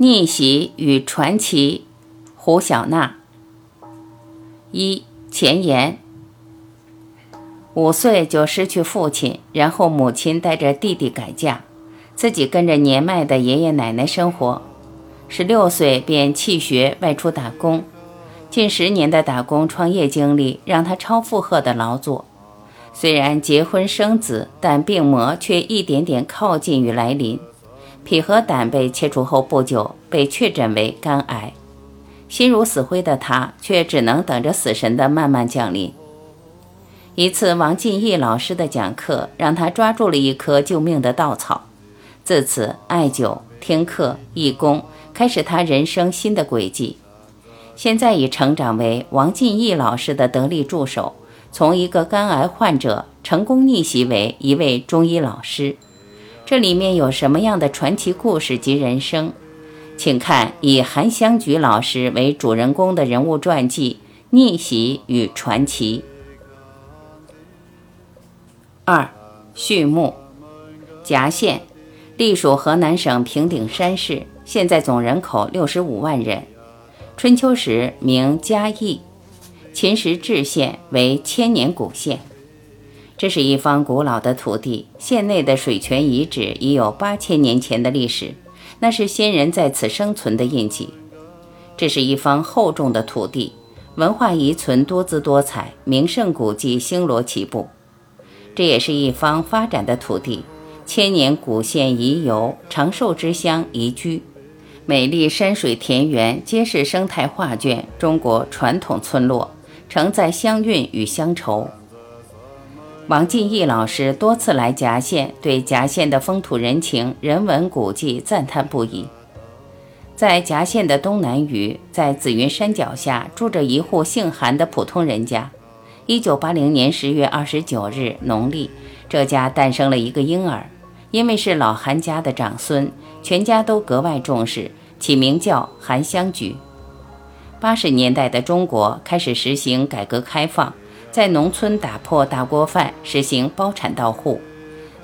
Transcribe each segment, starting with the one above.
逆袭与传奇，胡小娜。一前言：五岁就失去父亲，然后母亲带着弟弟改嫁，自己跟着年迈的爷爷奶奶生活。十六岁便弃学外出打工，近十年的打工创业经历让他超负荷的劳作。虽然结婚生子，但病魔却一点点靠近与来临。脾和胆被切除后不久，被确诊为肝癌。心如死灰的他，却只能等着死神的慢慢降临。一次王进义老师的讲课，让他抓住了一棵救命的稻草。自此，艾灸、听课、义工，开始他人生新的轨迹。现在已成长为王进义老师的得力助手，从一个肝癌患者成功逆袭为一位中医老师。这里面有什么样的传奇故事及人生？请看以韩香菊老师为主人公的人物传记《逆袭与传奇》二序幕。夹县隶属河南省平顶山市，现在总人口六十五万人。春秋时名嘉义，秦时置县为千年古县。这是一方古老的土地，县内的水泉遗址已有八千年前的历史，那是先人在此生存的印记。这是一方厚重的土地，文化遗存多姿多彩，名胜古迹星罗棋布。这也是一方发展的土地，千年古县宜游，长寿之乡宜居，美丽山水田园皆是生态画卷，中国传统村落，承载乡韵与乡愁。王进义老师多次来夹县，对夹县的风土人情、人文古迹赞叹不已。在夹县的东南隅，在紫云山脚下，住着一户姓韩的普通人家。一九八零年十月二十九日农历，这家诞生了一个婴儿。因为是老韩家的长孙，全家都格外重视，起名叫韩香菊。八十年代的中国开始实行改革开放。在农村打破大锅饭，实行包产到户，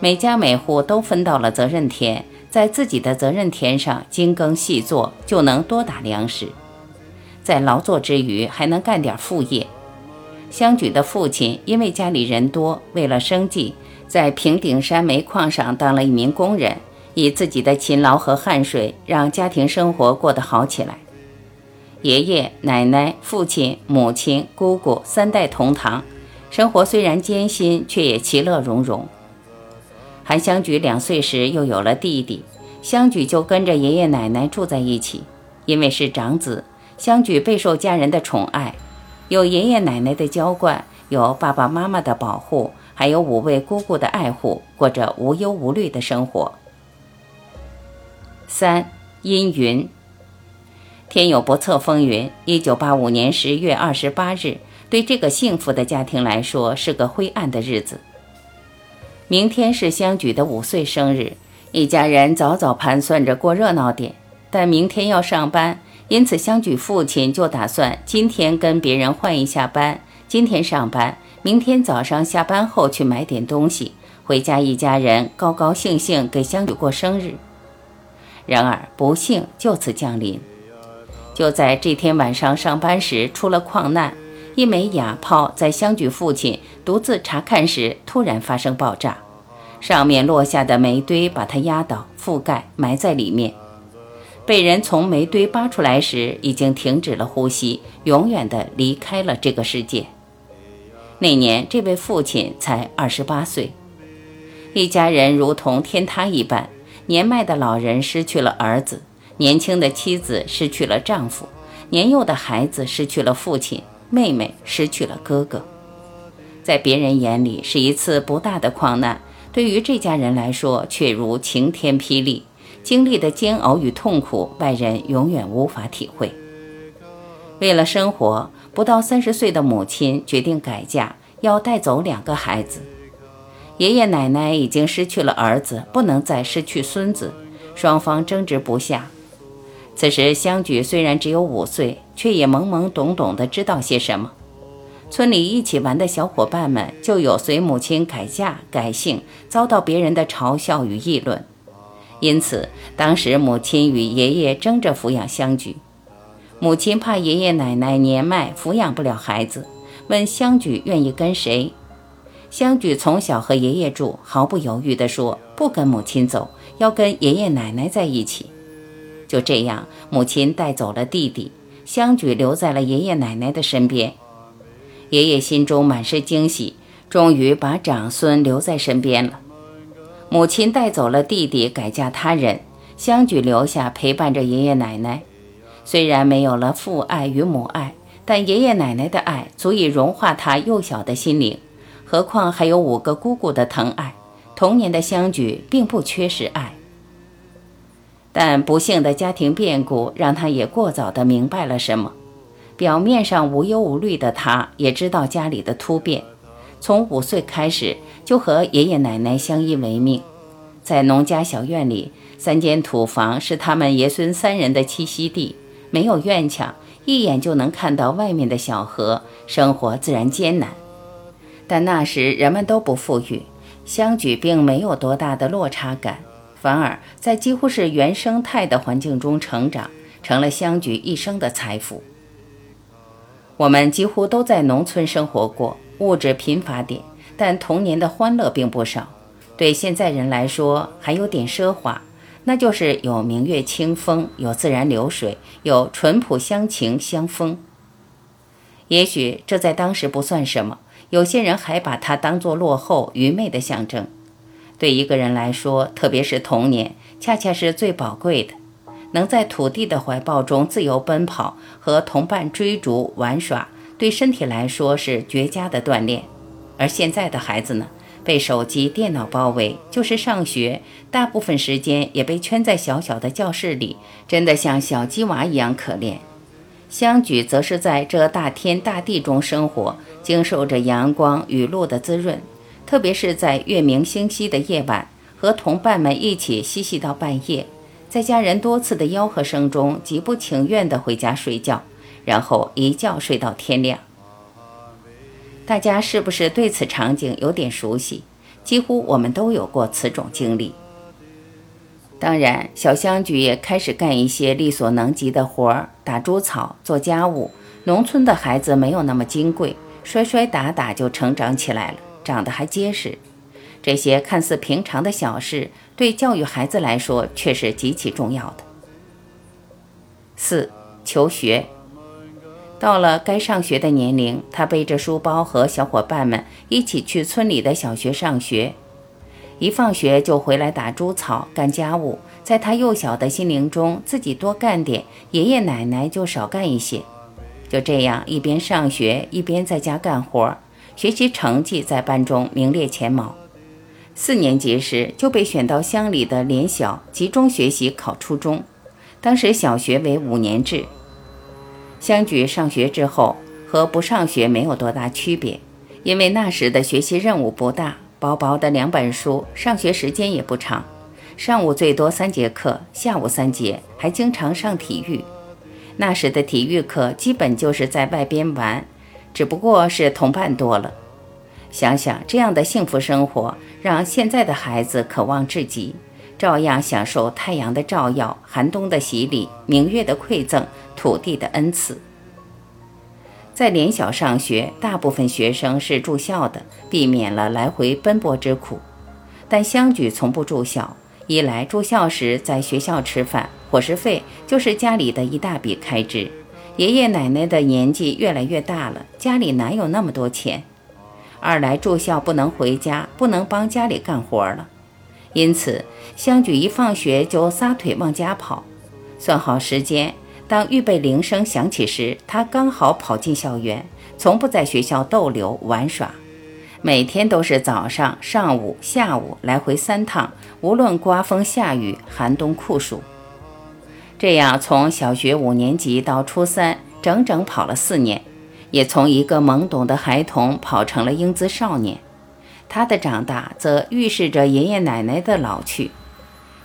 每家每户都分到了责任田，在自己的责任田上精耕细作，就能多打粮食。在劳作之余，还能干点副业。香举的父亲因为家里人多，为了生计，在平顶山煤矿上当了一名工人，以自己的勤劳和汗水，让家庭生活过得好起来。爷爷奶奶、父亲、母亲、姑姑三代同堂，生活虽然艰辛，却也其乐融融。韩香菊两岁时又有了弟弟，香菊就跟着爷爷奶奶住在一起。因为是长子，香菊备受家人的宠爱，有爷爷奶奶的娇惯，有爸爸妈妈的保护，还有五位姑姑的爱护，过着无忧无虑的生活。三阴云。天有不测风云。一九八五年十月二十八日，对这个幸福的家庭来说是个灰暗的日子。明天是香举的五岁生日，一家人早早盘算着过热闹点。但明天要上班，因此香举父亲就打算今天跟别人换一下班，今天上班，明天早上下班后去买点东西，回家一家人高高兴兴给香举过生日。然而不幸就此降临。就在这天晚上上班时出了矿难，一枚哑炮在相举父亲独自查看时突然发生爆炸，上面落下的煤堆把他压倒、覆盖、埋在里面。被人从煤堆扒出来时，已经停止了呼吸，永远的离开了这个世界。那年，这位父亲才二十八岁，一家人如同天塌一般，年迈的老人失去了儿子。年轻的妻子失去了丈夫，年幼的孩子失去了父亲，妹妹失去了哥哥。在别人眼里是一次不大的矿难，对于这家人来说却如晴天霹雳。经历的煎熬与痛苦，外人永远无法体会。为了生活，不到三十岁的母亲决定改嫁，要带走两个孩子。爷爷奶奶已经失去了儿子，不能再失去孙子，双方争执不下。此时，香菊虽然只有五岁，却也懵懵懂懂地知道些什么。村里一起玩的小伙伴们，就有随母亲改嫁改姓，遭到别人的嘲笑与议论。因此当时母亲与爷爷争着抚养香举。母亲怕爷爷奶奶年迈抚养不了孩子，问香举愿意跟谁。香举从小和爷爷住，毫不犹豫地说不跟母亲走，要跟爷爷奶奶在一起。就这样，母亲带走了弟弟，香举留在了爷爷奶奶的身边。爷爷心中满是惊喜，终于把长孙留在身边了。母亲带走了弟弟，改嫁他人，香举留下陪伴着爷爷奶奶。虽然没有了父爱与母爱，但爷爷奶奶的爱足以融化他幼小的心灵。何况还有五个姑姑的疼爱，童年的香举并不缺失爱。但不幸的家庭变故让他也过早的明白了什么。表面上无忧无虑的他，也知道家里的突变。从五岁开始就和爷爷奶奶相依为命，在农家小院里，三间土房是他们爷孙三人的栖息地，没有院墙，一眼就能看到外面的小河，生活自然艰难。但那时人们都不富裕，相举并没有多大的落差感，反而在几乎是原生态的环境中成长，成了香举一生的财富。我们几乎都在农村生活过，物质贫乏点，但童年的欢乐并不少。对现在人来说，还有点奢华，那就是有明月清风，有自然流水，有淳朴乡情乡风。也许这在当时不算什么。有些人还把它当作落后、愚昧的象征。对一个人来说，特别是童年，恰恰是最宝贵的。能在土地的怀抱中自由奔跑，和同伴追逐玩耍，对身体来说是绝佳的锻炼。而现在的孩子呢，被手机、电脑包围，就是上学，大部分时间也被圈在小小的教室里，真的像小鸡娃一样可怜。香举则是在这大天大地中生活，经受着阳光雨露的滋润，特别是在月明星稀的夜晚，和同伴们一起嬉戏到半夜，在家人多次的吆喝声中，极不情愿地回家睡觉，然后一觉睡到天亮。大家是不是对此场景有点熟悉？几乎我们都有过此种经历。当然，小香菊也开始干一些力所能及的活儿，打猪草、做家务。农村的孩子没有那么金贵，摔摔打打就成长起来了，长得还结实。这些看似平常的小事，对教育孩子来说却是极其重要的。四、求学。到了该上学的年龄，他背着书包和小伙伴们一起去村里的小学上学。一放学就回来打猪草、干家务，在他幼小的心灵中，自己多干点，爷爷奶奶就少干一些。就这样，一边上学，一边在家干活，学习成绩在班中名列前茅。四年级时就被选到乡里的联小集中学习考初中，当时小学为五年制。相举上学之后和不上学没有多大区别，因为那时的学习任务不大。薄薄的两本书，上学时间也不长，上午最多三节课，下午三节，还经常上体育。那时的体育课基本就是在外边玩，只不过是同伴多了。想想这样的幸福生活，让现在的孩子渴望至极，照样享受太阳的照耀、寒冬的洗礼、明月的馈赠、土地的恩赐。在联小上学，大部分学生是住校的，避免了来回奔波之苦。但相举从不住校，一来住校时在学校吃饭，伙食费就是家里的一大笔开支。爷爷奶奶的年纪越来越大了，家里哪有那么多钱？二来住校不能回家，不能帮家里干活了。因此，香菊一放学就撒腿往家跑，算好时间。当预备铃声响起时，他刚好跑进校园，从不在学校逗留玩耍，每天都是早上、上午、下午来回三趟，无论刮风下雨、寒冬酷暑。这样从小学五年级到初三，整整跑了四年，也从一个懵懂的孩童跑成了英姿少年。他的长大则预示着爷爷奶奶的老去，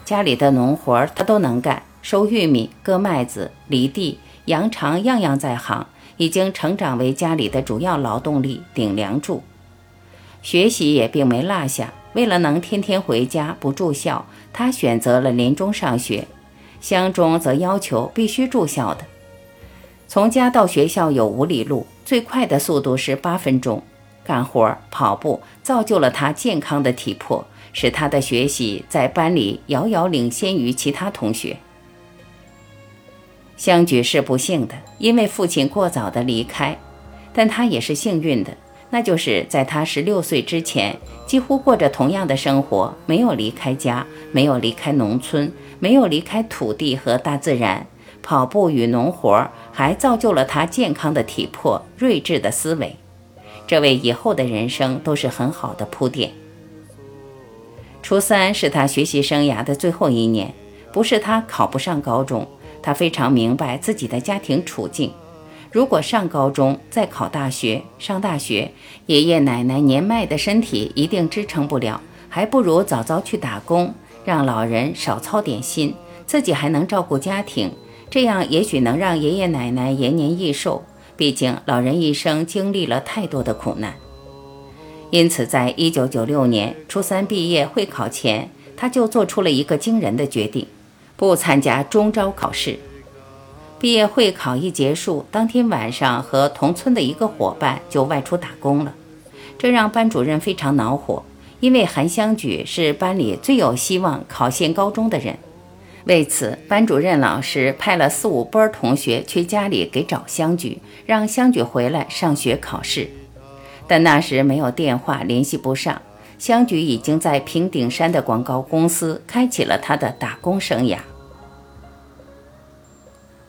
家里的农活他都能干。收玉米、割麦子、犁地、扬场，样样在行，已经成长为家里的主要劳动力、顶梁柱。学习也并没落下，为了能天天回家不住校，他选择了临中上学。乡中则要求必须住校的。从家到学校有五里路，最快的速度是八分钟。干活、跑步造就了他健康的体魄，使他的学习在班里遥遥领先于其他同学。相举是不幸的，因为父亲过早的离开，但他也是幸运的，那就是在他十六岁之前，几乎过着同样的生活，没有离开家，没有离开农村，没有离开土地和大自然。跑步与农活还造就了他健康的体魄、睿智的思维，这为以后的人生都是很好的铺垫。初三是他学习生涯的最后一年，不是他考不上高中。他非常明白自己的家庭处境，如果上高中再考大学，上大学，爷爷奶奶年迈的身体一定支撑不了，还不如早早去打工，让老人少操点心，自己还能照顾家庭，这样也许能让爷爷奶奶延年益寿。毕竟老人一生经历了太多的苦难，因此，在一九九六年初三毕业会考前，他就做出了一个惊人的决定。不参加中招考试，毕业会考一结束，当天晚上和同村的一个伙伴就外出打工了，这让班主任非常恼火，因为韩香举是班里最有希望考县高中的人。为此，班主任老师派了四五波同学去家里给找香举，让香举回来上学考试。但那时没有电话，联系不上。香举已经在平顶山的广告公司开启了他的打工生涯。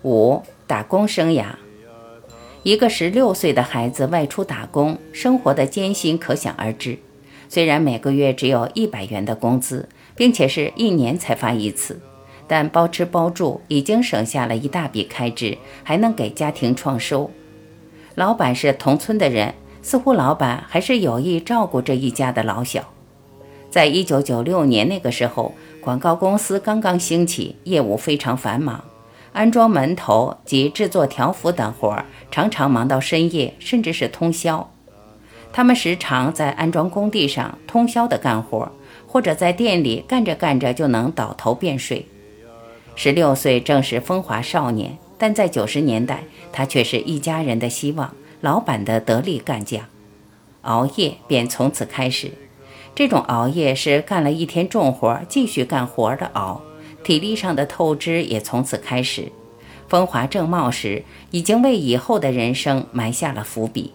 五打工生涯，一个十六岁的孩子外出打工，生活的艰辛可想而知。虽然每个月只有一百元的工资，并且是一年才发一次，但包吃包住已经省下了一大笔开支，还能给家庭创收。老板是同村的人。似乎老板还是有意照顾这一家的老小。在一九九六年那个时候，广告公司刚刚兴起，业务非常繁忙，安装门头及制作条幅等活儿常常忙到深夜，甚至是通宵。他们时常在安装工地上通宵的干活，或者在店里干着干着就能倒头便睡。十六岁正是风华少年，但在九十年代，他却是一家人的希望。老板的得力干将，熬夜便从此开始。这种熬夜是干了一天重活，继续干活的熬，体力上的透支也从此开始。风华正茂时，已经为以后的人生埋下了伏笔。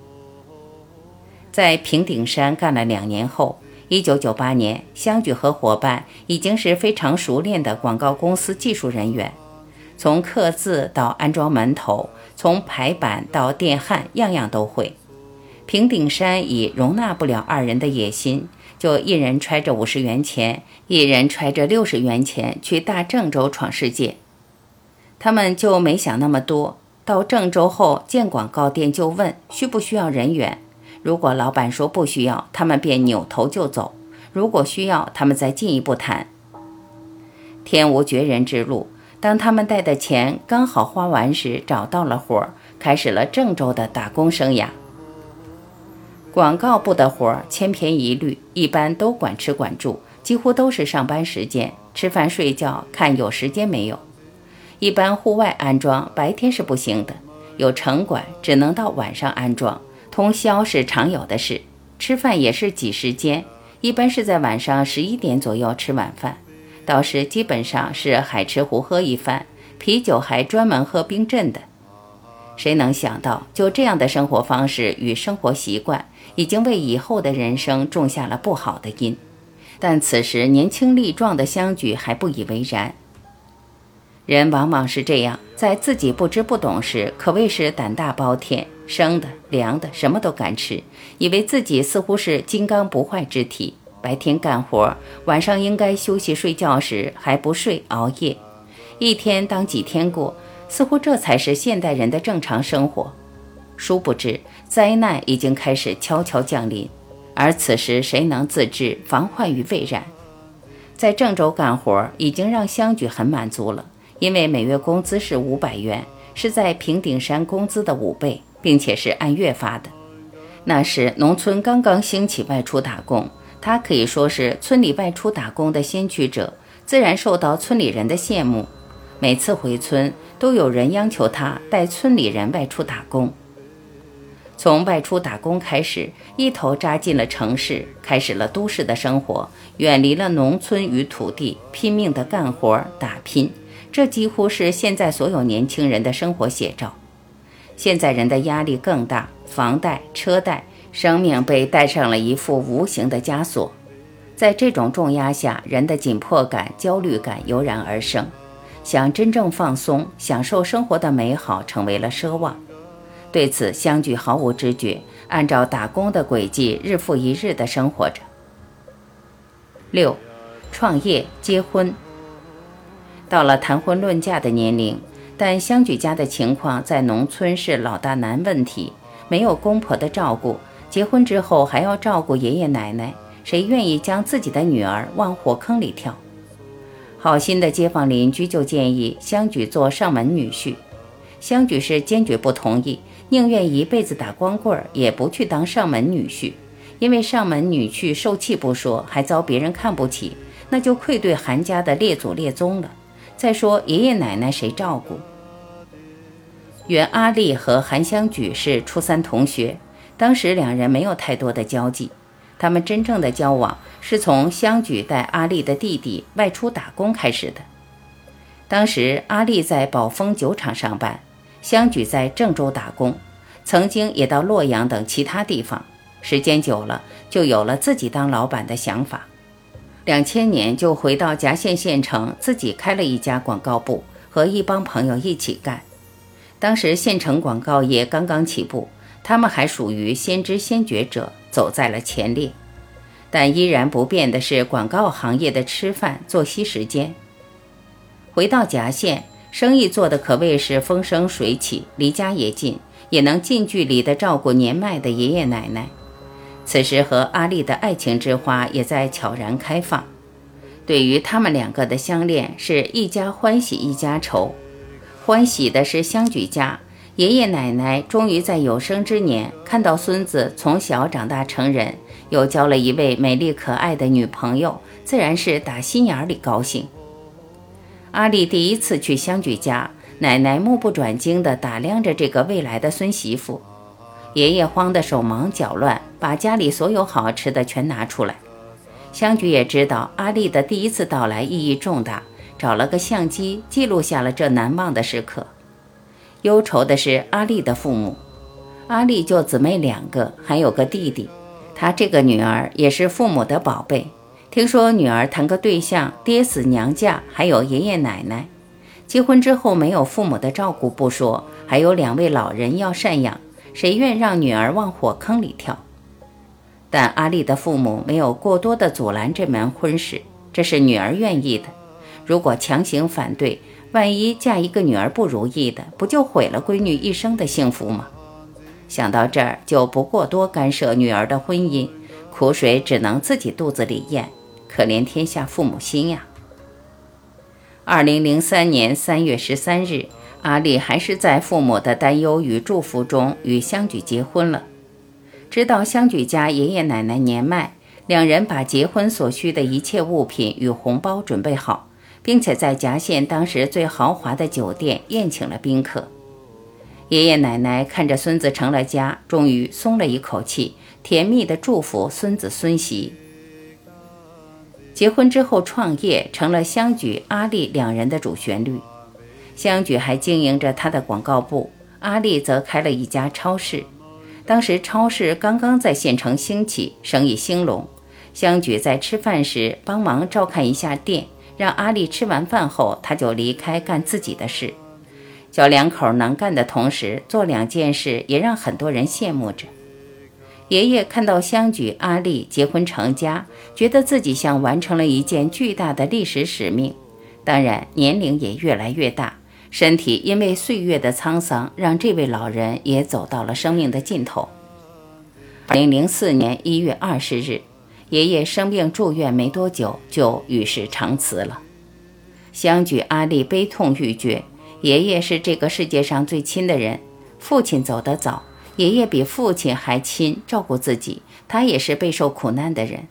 在平顶山干了两年后，一九九八年，香举和伙伴已经是非常熟练的广告公司技术人员。从刻字到安装门头，从排版到电焊，样样都会。平顶山已容纳不了二人的野心，就一人揣着五十元钱，一人揣着六十元钱去大郑州闯世界。他们就没想那么多。到郑州后，见广告店就问需不需要人员。如果老板说不需要，他们便扭头就走；如果需要，他们再进一步谈。天无绝人之路。当他们带的钱刚好花完时，找到了活儿，开始了郑州的打工生涯。广告部的活儿千篇一律，一般都管吃管住，几乎都是上班时间，吃饭睡觉看有时间没有。一般户外安装白天是不行的，有城管只能到晚上安装，通宵是常有的事。吃饭也是挤时间，一般是在晚上十一点左右吃晚饭。到时基本上是海吃胡喝一番，啤酒还专门喝冰镇的。谁能想到，就这样的生活方式与生活习惯，已经为以后的人生种下了不好的因。但此时年轻力壮的相举还不以为然。人往往是这样，在自己不知不懂时，可谓是胆大包天，生的、凉的，什么都敢吃，以为自己似乎是金刚不坏之体。白天干活，晚上应该休息睡觉时还不睡熬夜，一天当几天过，似乎这才是现代人的正常生活。殊不知，灾难已经开始悄悄降临，而此时谁能自制，防患于未然？在郑州干活已经让香举很满足了，因为每月工资是五百元，是在平顶山工资的五倍，并且是按月发的。那时农村刚刚兴起外出打工。他可以说是村里外出打工的先驱者，自然受到村里人的羡慕。每次回村，都有人央求他带村里人外出打工。从外出打工开始，一头扎进了城市，开始了都市的生活，远离了农村与土地，拼命的干活打拼。这几乎是现在所有年轻人的生活写照。现在人的压力更大，房贷、车贷，生命被带上了一副无形的枷锁。在这种重压下，人的紧迫感、焦虑感油然而生，想真正放松、享受生活的美好，成为了奢望。对此，相聚毫无知觉，按照打工的轨迹，日复一日地生活着。六，创业、结婚。到了谈婚论嫁的年龄，但香举家的情况在农村是老大难问题，没有公婆的照顾，结婚之后还要照顾爷爷奶奶，谁愿意将自己的女儿往火坑里跳？好心的街坊邻居就建议香举做上门女婿，香举是坚决不同意，宁愿一辈子打光棍儿，也不去当上门女婿，因为上门女婿受气不说，还遭别人看不起，那就愧对韩家的列祖列宗了。再说爷爷奶奶谁照顾？原阿丽和韩香举是初三同学，当时两人没有太多的交际。他们真正的交往是从香举带阿丽的弟弟外出打工开始的。当时阿丽在宝丰酒厂上班，香举在郑州打工，曾经也到洛阳等其他地方。时间久了，就有了自己当老板的想法。两千年就回到夹县县城，自己开了一家广告部，和一帮朋友一起干。当时县城广告业刚刚起步，他们还属于先知先觉者，走在了前列。但依然不变的是广告行业的吃饭作息时间。回到夹县，生意做得可谓是风生水起，离家也近，也能近距离地照顾年迈的爷爷奶奶。此时和阿丽的爱情之花也在悄然开放。对于他们两个的相恋，是一家欢喜一家愁。欢喜的是香举家爷爷奶奶终于在有生之年看到孙子从小长大成人，又交了一位美丽可爱的女朋友，自然是打心眼里高兴。阿丽第一次去香举家，奶奶目不转睛地打量着这个未来的孙媳妇。爷爷慌得手忙脚乱，把家里所有好吃的全拿出来。香菊也知道阿丽的第一次到来意义重大，找了个相机记录下了这难忘的时刻。忧愁的是阿丽的父母，阿丽就姊妹两个，还有个弟弟。她这个女儿也是父母的宝贝。听说女儿谈个对象，爹死娘嫁，还有爷爷奶奶。结婚之后没有父母的照顾不说，还有两位老人要赡养。谁愿让女儿往火坑里跳？但阿丽的父母没有过多的阻拦这门婚事，这是女儿愿意的。如果强行反对，万一嫁一个女儿不如意的，不就毁了闺女一生的幸福吗？想到这儿，就不过多干涉女儿的婚姻，苦水只能自己肚子里咽。可怜天下父母心呀！二零零三年三月十三日。阿丽还是在父母的担忧与祝福中与香举结婚了。直到香举家爷爷奶奶年迈，两人把结婚所需的一切物品与红包准备好，并且在夹县当时最豪华的酒店宴请了宾客。爷爷奶奶看着孙子成了家，终于松了一口气，甜蜜地祝福孙子孙媳。结婚之后创业成了香举、阿丽两人的主旋律。香举还经营着他的广告部，阿丽则开了一家超市。当时超市刚刚在县城兴起，生意兴隆。香举在吃饭时帮忙照看一下店，让阿丽吃完饭后，他就离开干自己的事。小两口能干的同时，做两件事也让很多人羡慕着。爷爷看到香举、阿丽结婚成家，觉得自己像完成了一件巨大的历史使命。当然，年龄也越来越大。身体因为岁月的沧桑，让这位老人也走到了生命的尽头。二零零四年一月二十日，爷爷生病住院没多久，就与世长辞了。相举阿丽悲痛欲绝，爷爷是这个世界上最亲的人。父亲走得早，爷爷比父亲还亲，照顾自己，他也是备受苦难的人。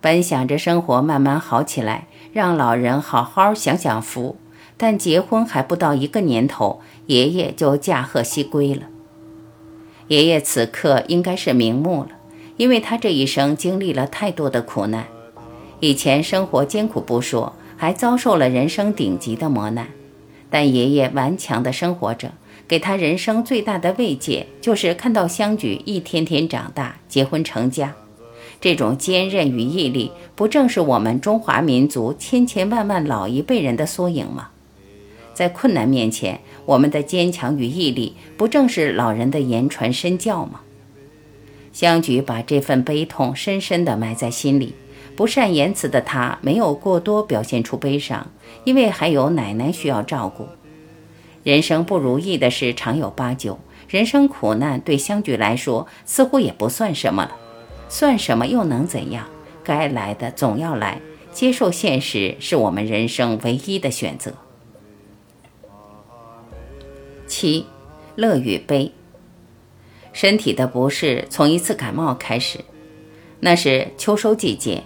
本想着生活慢慢好起来，让老人好好享享福，但结婚还不到一个年头，爷爷就驾鹤西归了。爷爷此刻应该是瞑目了，因为他这一生经历了太多的苦难。以前生活艰苦不说，还遭受了人生顶级的磨难，但爷爷顽强地生活着。给他人生最大的慰藉，就是看到香菊一天天长大，结婚成家。这种坚韧与毅力，不正是我们中华民族千千万万老一辈人的缩影吗？在困难面前，我们的坚强与毅力，不正是老人的言传身教吗？香举把这份悲痛深深地埋在心里。不善言辞的他，没有过多表现出悲伤，因为还有奶奶需要照顾。人生不如意的事常有八九，人生苦难对香菊来说似乎也不算什么了，算什么又能怎样？该来的总要来，接受现实是我们人生唯一的选择。七，乐与悲。身体的不适从一次感冒开始，那是秋收季节，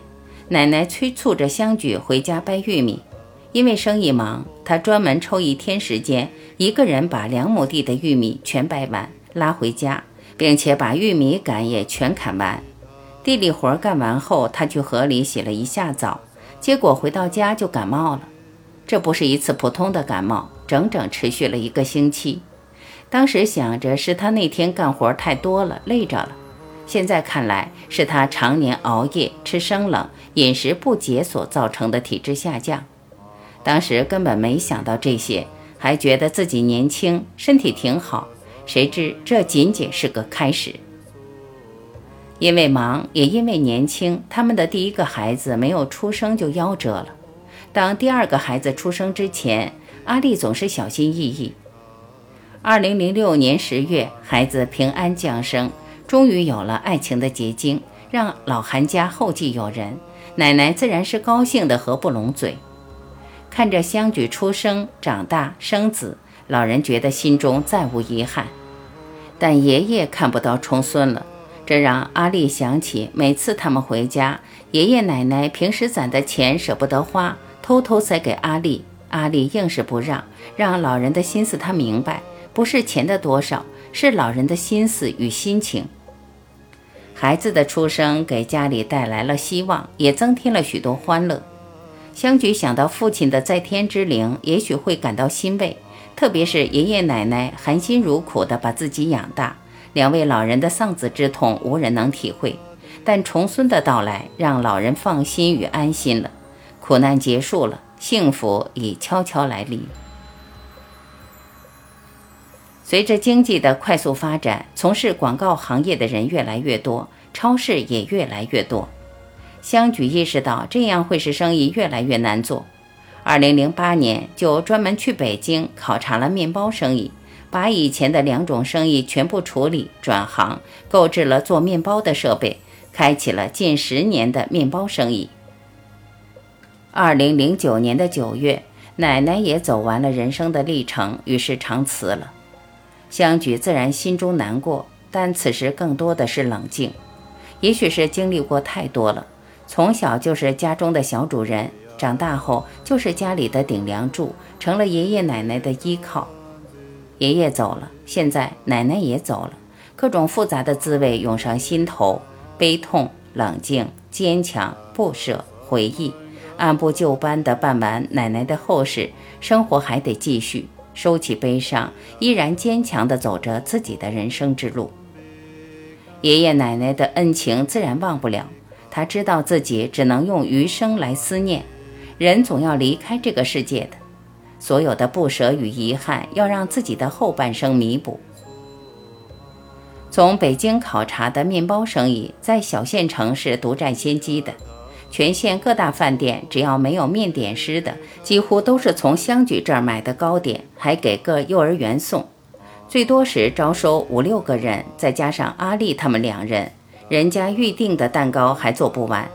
奶奶催促着香菊回家掰玉米。因为生意忙，他专门抽一天时间，一个人把两亩地的玉米全掰完，拉回家，并且把玉米杆也全砍完。地里活干完后，他去河里洗了一下澡，结果回到家就感冒了。这不是一次普通的感冒，整整持续了一个星期。当时想着是他那天干活太多了，累着了，现在看来是他常年熬夜、吃生冷、饮食不节所造成的体质下降。当时根本没想到这些，还觉得自己年轻，身体挺好。谁知这仅仅是个开始。因为忙，也因为年轻，他们的第一个孩子没有出生就夭折了。当第二个孩子出生之前，阿丽总是小心翼翼。二零零六年十月，孩子平安降生，终于有了爱情的结晶，让老韩家后继有人。奶奶自然是高兴得合不拢嘴。看着香举出生、长大、生子，老人觉得心中再无遗憾。但爷爷看不到重孙了，这让阿丽想起每次他们回家，爷爷奶奶平时攒的钱舍不得花，偷偷塞给阿丽，阿丽硬是不让，让老人的心思他明白，不是钱的多少，是老人的心思与心情。孩子的出生给家里带来了希望，也增添了许多欢乐。香菊想到父亲的在天之灵，也许会感到欣慰。特别是爷爷奶奶含辛茹苦地把自己养大，两位老人的丧子之痛无人能体会。但重孙的到来让老人放心与安心了，苦难结束了，幸福已悄悄来临。随着经济的快速发展，从事广告行业的人越来越多，超市也越来越多。香举意识到这样会使生意越来越难做。二零零八年就专门去北京考察了面包生意，把以前的两种生意全部处理转行，购置了做面包的设备，开启了近十年的面包生意。二零零九年的九月，奶奶也走完了人生的历程，于是长辞了。香举自然心中难过，但此时更多的是冷静，也许是经历过太多了。从小就是家中的小主人，长大后就是家里的顶梁柱，成了爷爷奶奶的依靠。爷爷走了，现在奶奶也走了，各种复杂的滋味涌上心头：悲痛、冷静、坚强、不舍、回忆。按部就班地办完奶奶的后事，生活还得继续。收起悲伤，依然坚强地走着自己的人生之路。爷爷奶奶的恩情自然忘不了。他知道自己只能用余生来思念，人总要离开这个世界的，所有的不舍与遗憾，要让自己的后半生弥补。从北京考察的面包生意，在小县城是独占先机的，全县各大饭店只要没有面点师的，几乎都是从香举这儿买的糕点，还给各幼儿园送，最多时招收五六个人，再加上阿丽他们两人。人家预定的蛋糕还做不完，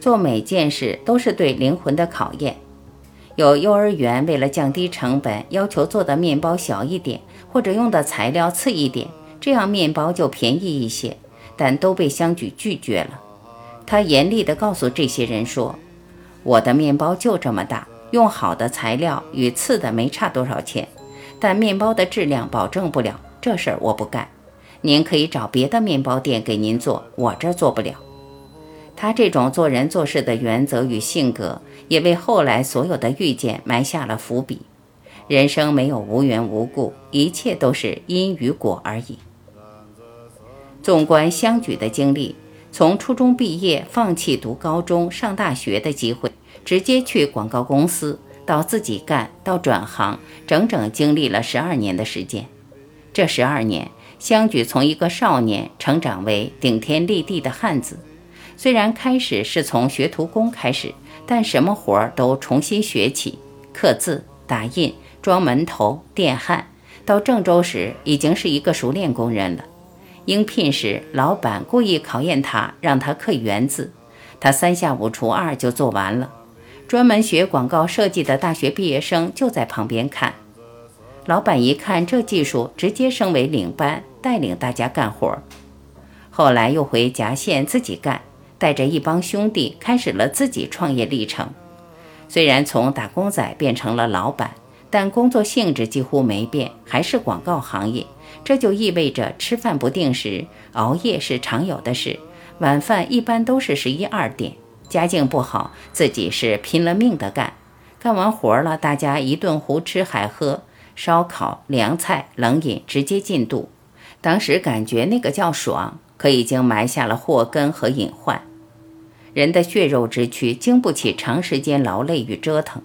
做每件事都是对灵魂的考验。有幼儿园为了降低成本，要求做的面包小一点，或者用的材料次一点，这样面包就便宜一些，但都被香举拒绝了。他严厉地告诉这些人说：“我的面包就这么大，用好的材料与次的没差多少钱，但面包的质量保证不了，这事儿我不干。您可以找别的面包店给您做，我这做不了。”他这种做人做事的原则与性格，也为后来所有的遇见埋下了伏笔。人生没有无缘无故，一切都是因与果而已。纵观相举的经历，从初中毕业放弃读高中、上大学的机会，直接去广告公司，到自己干，到转行，整整经历了十二年的时间。这十二年，香举从一个少年成长为顶天立地的汉子。虽然开始是从学徒工开始，但什么活儿都重新学起，刻字、打印。装门头、电焊，到郑州时已经是一个熟练工人了。应聘时，老板故意考验他，让他刻圆字，他三下五除二就做完了。专门学广告设计的大学毕业生就在旁边看。老板一看这技术，直接升为领班，带领大家干活。后来又回夹县自己干，带着一帮兄弟开始了自己创业历程。虽然从打工仔变成了老板。但工作性质几乎没变，还是广告行业。这就意味着吃饭不定时，熬夜是常有的事。晚饭一般都是十一二点。家境不好，自己是拼了命的干。干完活了，大家一顿胡吃海喝，烧烤、凉菜、冷饮直接进肚。当时感觉那个叫爽，可已经埋下了祸根和隐患。人的血肉之躯经不起长时间劳累与折腾。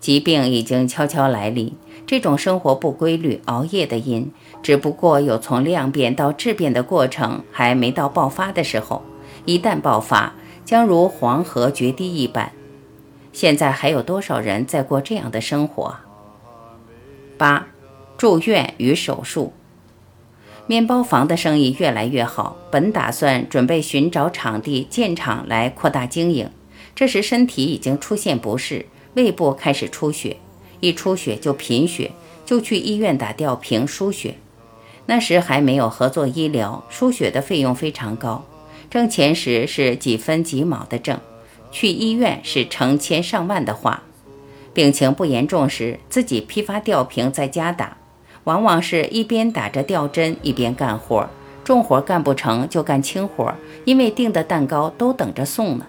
疾病已经悄悄来临，这种生活不规律、熬夜的因，只不过有从量变到质变的过程，还没到爆发的时候。一旦爆发，将如黄河决堤一般。现在还有多少人在过这样的生活？八，住院与手术。面包房的生意越来越好，本打算准备寻找场地建厂来扩大经营，这时身体已经出现不适。胃部开始出血，一出血就贫血，就去医院打吊瓶输血。那时还没有合作医疗，输血的费用非常高，挣钱时是几分几毛的挣，去医院是成千上万的花。病情不严重时，自己批发吊瓶在家打，往往是一边打着吊针一边干活，重活干不成就干轻活，因为订的蛋糕都等着送呢。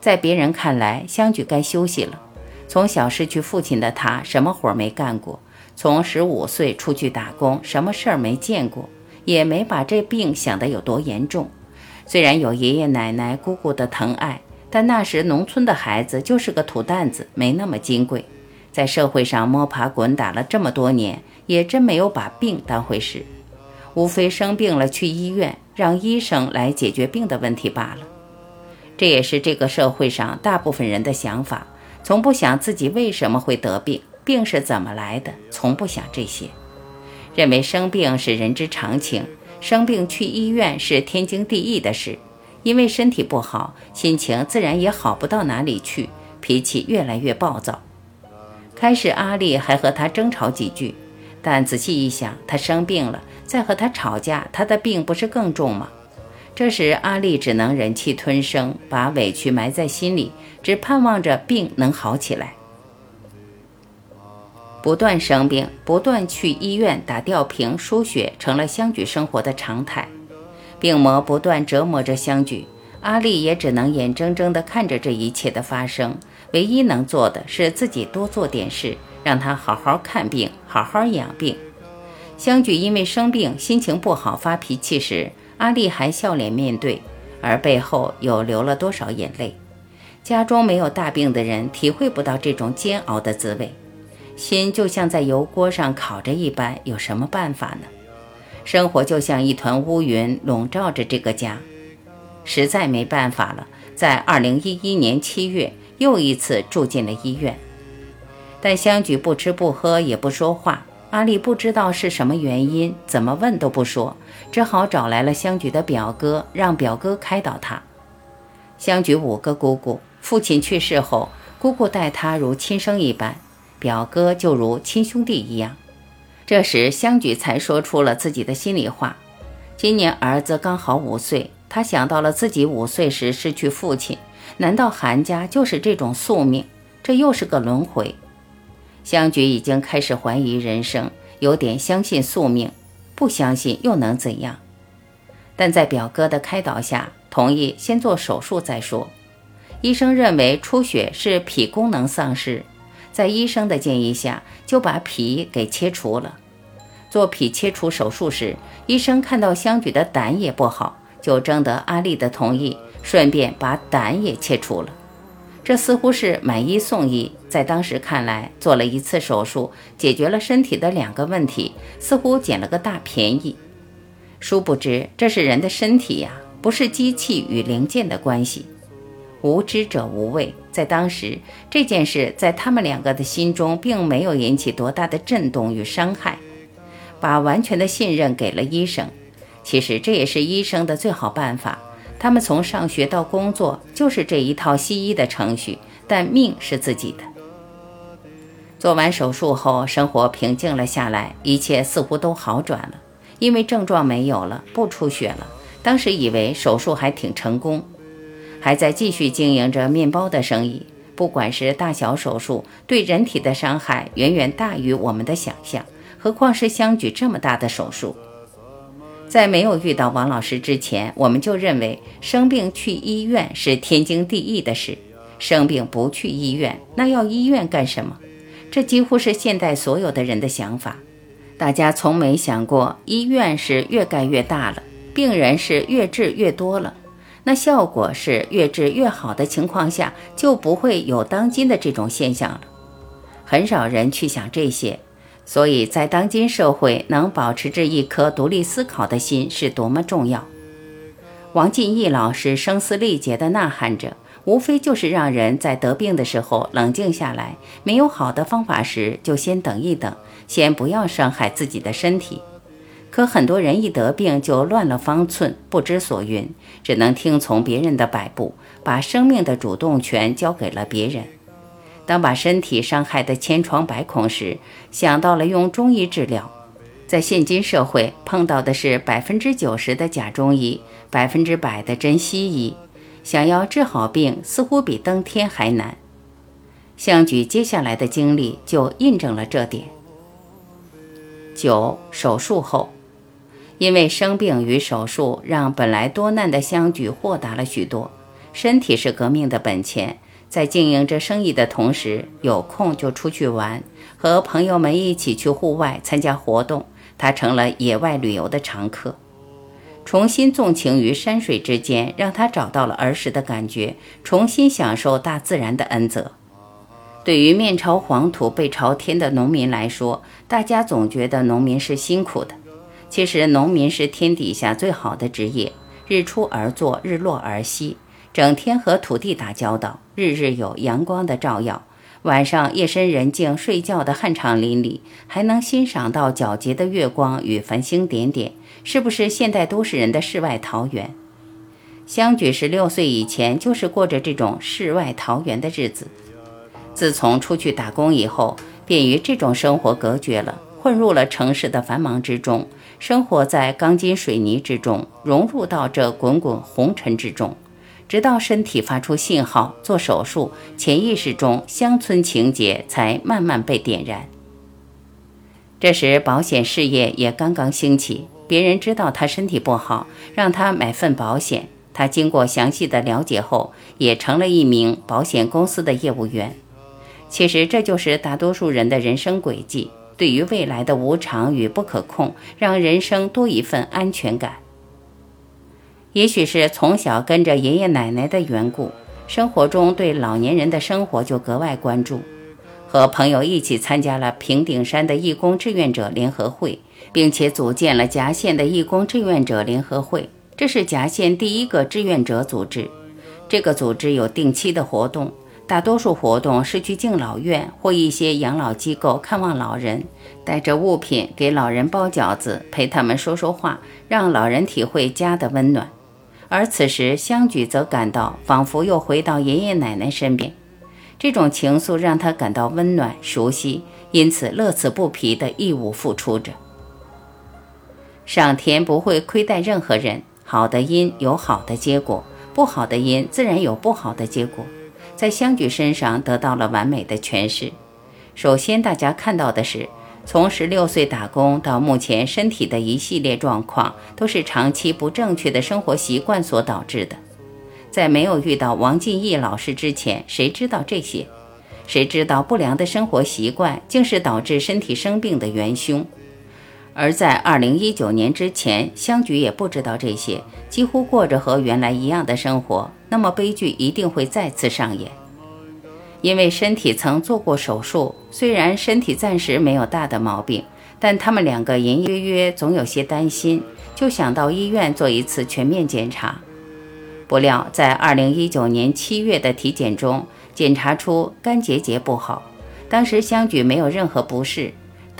在别人看来，香举该休息了。从小失去父亲的他，什么活没干过？从十五岁出去打工，什么事儿没见过？也没把这病想得有多严重。虽然有爷爷奶奶、姑姑的疼爱，但那时农村的孩子就是个土蛋子，没那么金贵。在社会上摸爬滚打了这么多年，也真没有把病当回事。无非生病了去医院，让医生来解决病的问题罢了。这也是这个社会上大部分人的想法，从不想自己为什么会得病，病是怎么来的，从不想这些，认为生病是人之常情，生病去医院是天经地义的事。因为身体不好，心情自然也好不到哪里去，脾气越来越暴躁。开始阿丽还和他争吵几句，但仔细一想，他生病了，再和他吵架，他的病不是更重吗？这时，阿丽只能忍气吞声，把委屈埋在心里，只盼望着病能好起来。不断生病，不断去医院打吊瓶输血，成了香举生活的常态。病魔不断折磨着香举，阿丽也只能眼睁睁地看着这一切的发生。唯一能做的是自己多做点事，让他好好看病，好好养病。香举因为生病，心情不好，发脾气时。阿丽还笑脸面对，而背后又流了多少眼泪？家中没有大病的人体会不到这种煎熬的滋味，心就像在油锅上烤着一般，有什么办法呢？生活就像一团乌云笼罩着这个家，实在没办法了。在二零一一年七月，又一次住进了医院，但香菊不吃不喝也不说话。阿丽不知道是什么原因，怎么问都不说，只好找来了香菊的表哥，让表哥开导他。香菊五个姑姑，父亲去世后，姑姑待她如亲生一般，表哥就如亲兄弟一样。这时，香举才说出了自己的心里话：今年儿子刚好五岁，他想到了自己五岁时失去父亲，难道韩家就是这种宿命？这又是个轮回。香菊已经开始怀疑人生，有点相信宿命，不相信又能怎样？但在表哥的开导下，同意先做手术再说。医生认为出血是脾功能丧失，在医生的建议下，就把脾给切除了。做脾切除手术时，医生看到香菊的胆也不好，就征得阿丽的同意，顺便把胆也切除了。这似乎是买一送一，在当时看来，做了一次手术，解决了身体的两个问题，似乎捡了个大便宜。殊不知，这是人的身体呀，不是机器与零件的关系。无知者无畏，在当时这件事，在他们两个的心中，并没有引起多大的震动与伤害。把完全的信任给了医生，其实这也是医生的最好办法。他们从上学到工作就是这一套西医的程序，但命是自己的。做完手术后，生活平静了下来，一切似乎都好转了，因为症状没有了，不出血了。当时以为手术还挺成功，还在继续经营着面包的生意。不管是大小手术，对人体的伤害远远大于我们的想象，何况是相距这么大的手术。在没有遇到王老师之前，我们就认为生病去医院是天经地义的事。生病不去医院，那要医院干什么？这几乎是现代所有的人的想法。大家从没想过，医院是越盖越大了，病人是越治越多了，那效果是越治越好的情况下，就不会有当今的这种现象了。很少人去想这些。所以在当今社会，能保持着一颗独立思考的心是多么重要。王进义老师声嘶力竭地呐喊着，无非就是让人在得病的时候冷静下来，没有好的方法时，就先等一等，先不要伤害自己的身体。可很多人一得病就乱了方寸，不知所云，只能听从别人的摆布，把生命的主动权交给了别人。当把身体伤害得千疮百孔时，想到了用中医治疗。在现今社会，碰到的是百分之九十的假中医，百分之百的真西医。想要治好病，似乎比登天还难。相举接下来的经历就印证了这点。九手术后，因为生病与手术，让本来多难的相聚豁达了许多。身体是革命的本钱。在经营着生意的同时，有空就出去玩，和朋友们一起去户外参加活动。他成了野外旅游的常客，重新纵情于山水之间，让他找到了儿时的感觉，重新享受大自然的恩泽。对于面朝黄土背朝天的农民来说，大家总觉得农民是辛苦的。其实，农民是天底下最好的职业，日出而作，日落而息。整天和土地打交道，日日有阳光的照耀，晚上夜深人静睡觉的酣畅淋漓，还能欣赏到皎洁的月光与繁星点点，是不是现代都市人的世外桃源？相举十六岁以前就是过着这种世外桃源的日子，自从出去打工以后，便与这种生活隔绝了，混入了城市的繁忙之中，生活在钢筋水泥之中，融入到这滚滚红尘之中。直到身体发出信号做手术，潜意识中乡村情节才慢慢被点燃。这时保险事业也刚刚兴起，别人知道他身体不好，让他买份保险。他经过详细的了解后，也成了一名保险公司的业务员。其实这就是大多数人的人生轨迹。对于未来的无常与不可控，让人生多一份安全感。也许是从小跟着爷爷奶奶的缘故，生活中对老年人的生活就格外关注。和朋友一起参加了平顶山的义工志愿者联合会，并且组建了夹县的义工志愿者联合会。这是夹县第一个志愿者组织。这个组织有定期的活动，大多数活动是去敬老院或一些养老机构看望老人，带着物品给老人包饺子，陪他们说说话，让老人体会家的温暖。而此时，香举则感到仿佛又回到爷爷奶奶身边，这种情愫让他感到温暖熟悉，因此乐此不疲地义务付出着。上天不会亏待任何人，好的因有好的结果，不好的因自然有不好的结果，在香举身上得到了完美的诠释。首先，大家看到的是，从十六岁打工到目前身体的一系列状况，都是长期不正确的生活习惯所导致的。在没有遇到王进义老师之前，谁知道这些？谁知道不良的生活习惯竟是导致身体生病的元凶？而在二零一九年之前，香菊也不知道这些，几乎过着和原来一样的生活。那么悲剧一定会再次上演。因为身体曾做过手术，虽然身体暂时没有大的毛病，但他们两个隐隐约约总有些担心，就想到医院做一次全面检查。不料在二零一九年七月的体检中，检查出肝结节不好。当时香菊没有任何不适。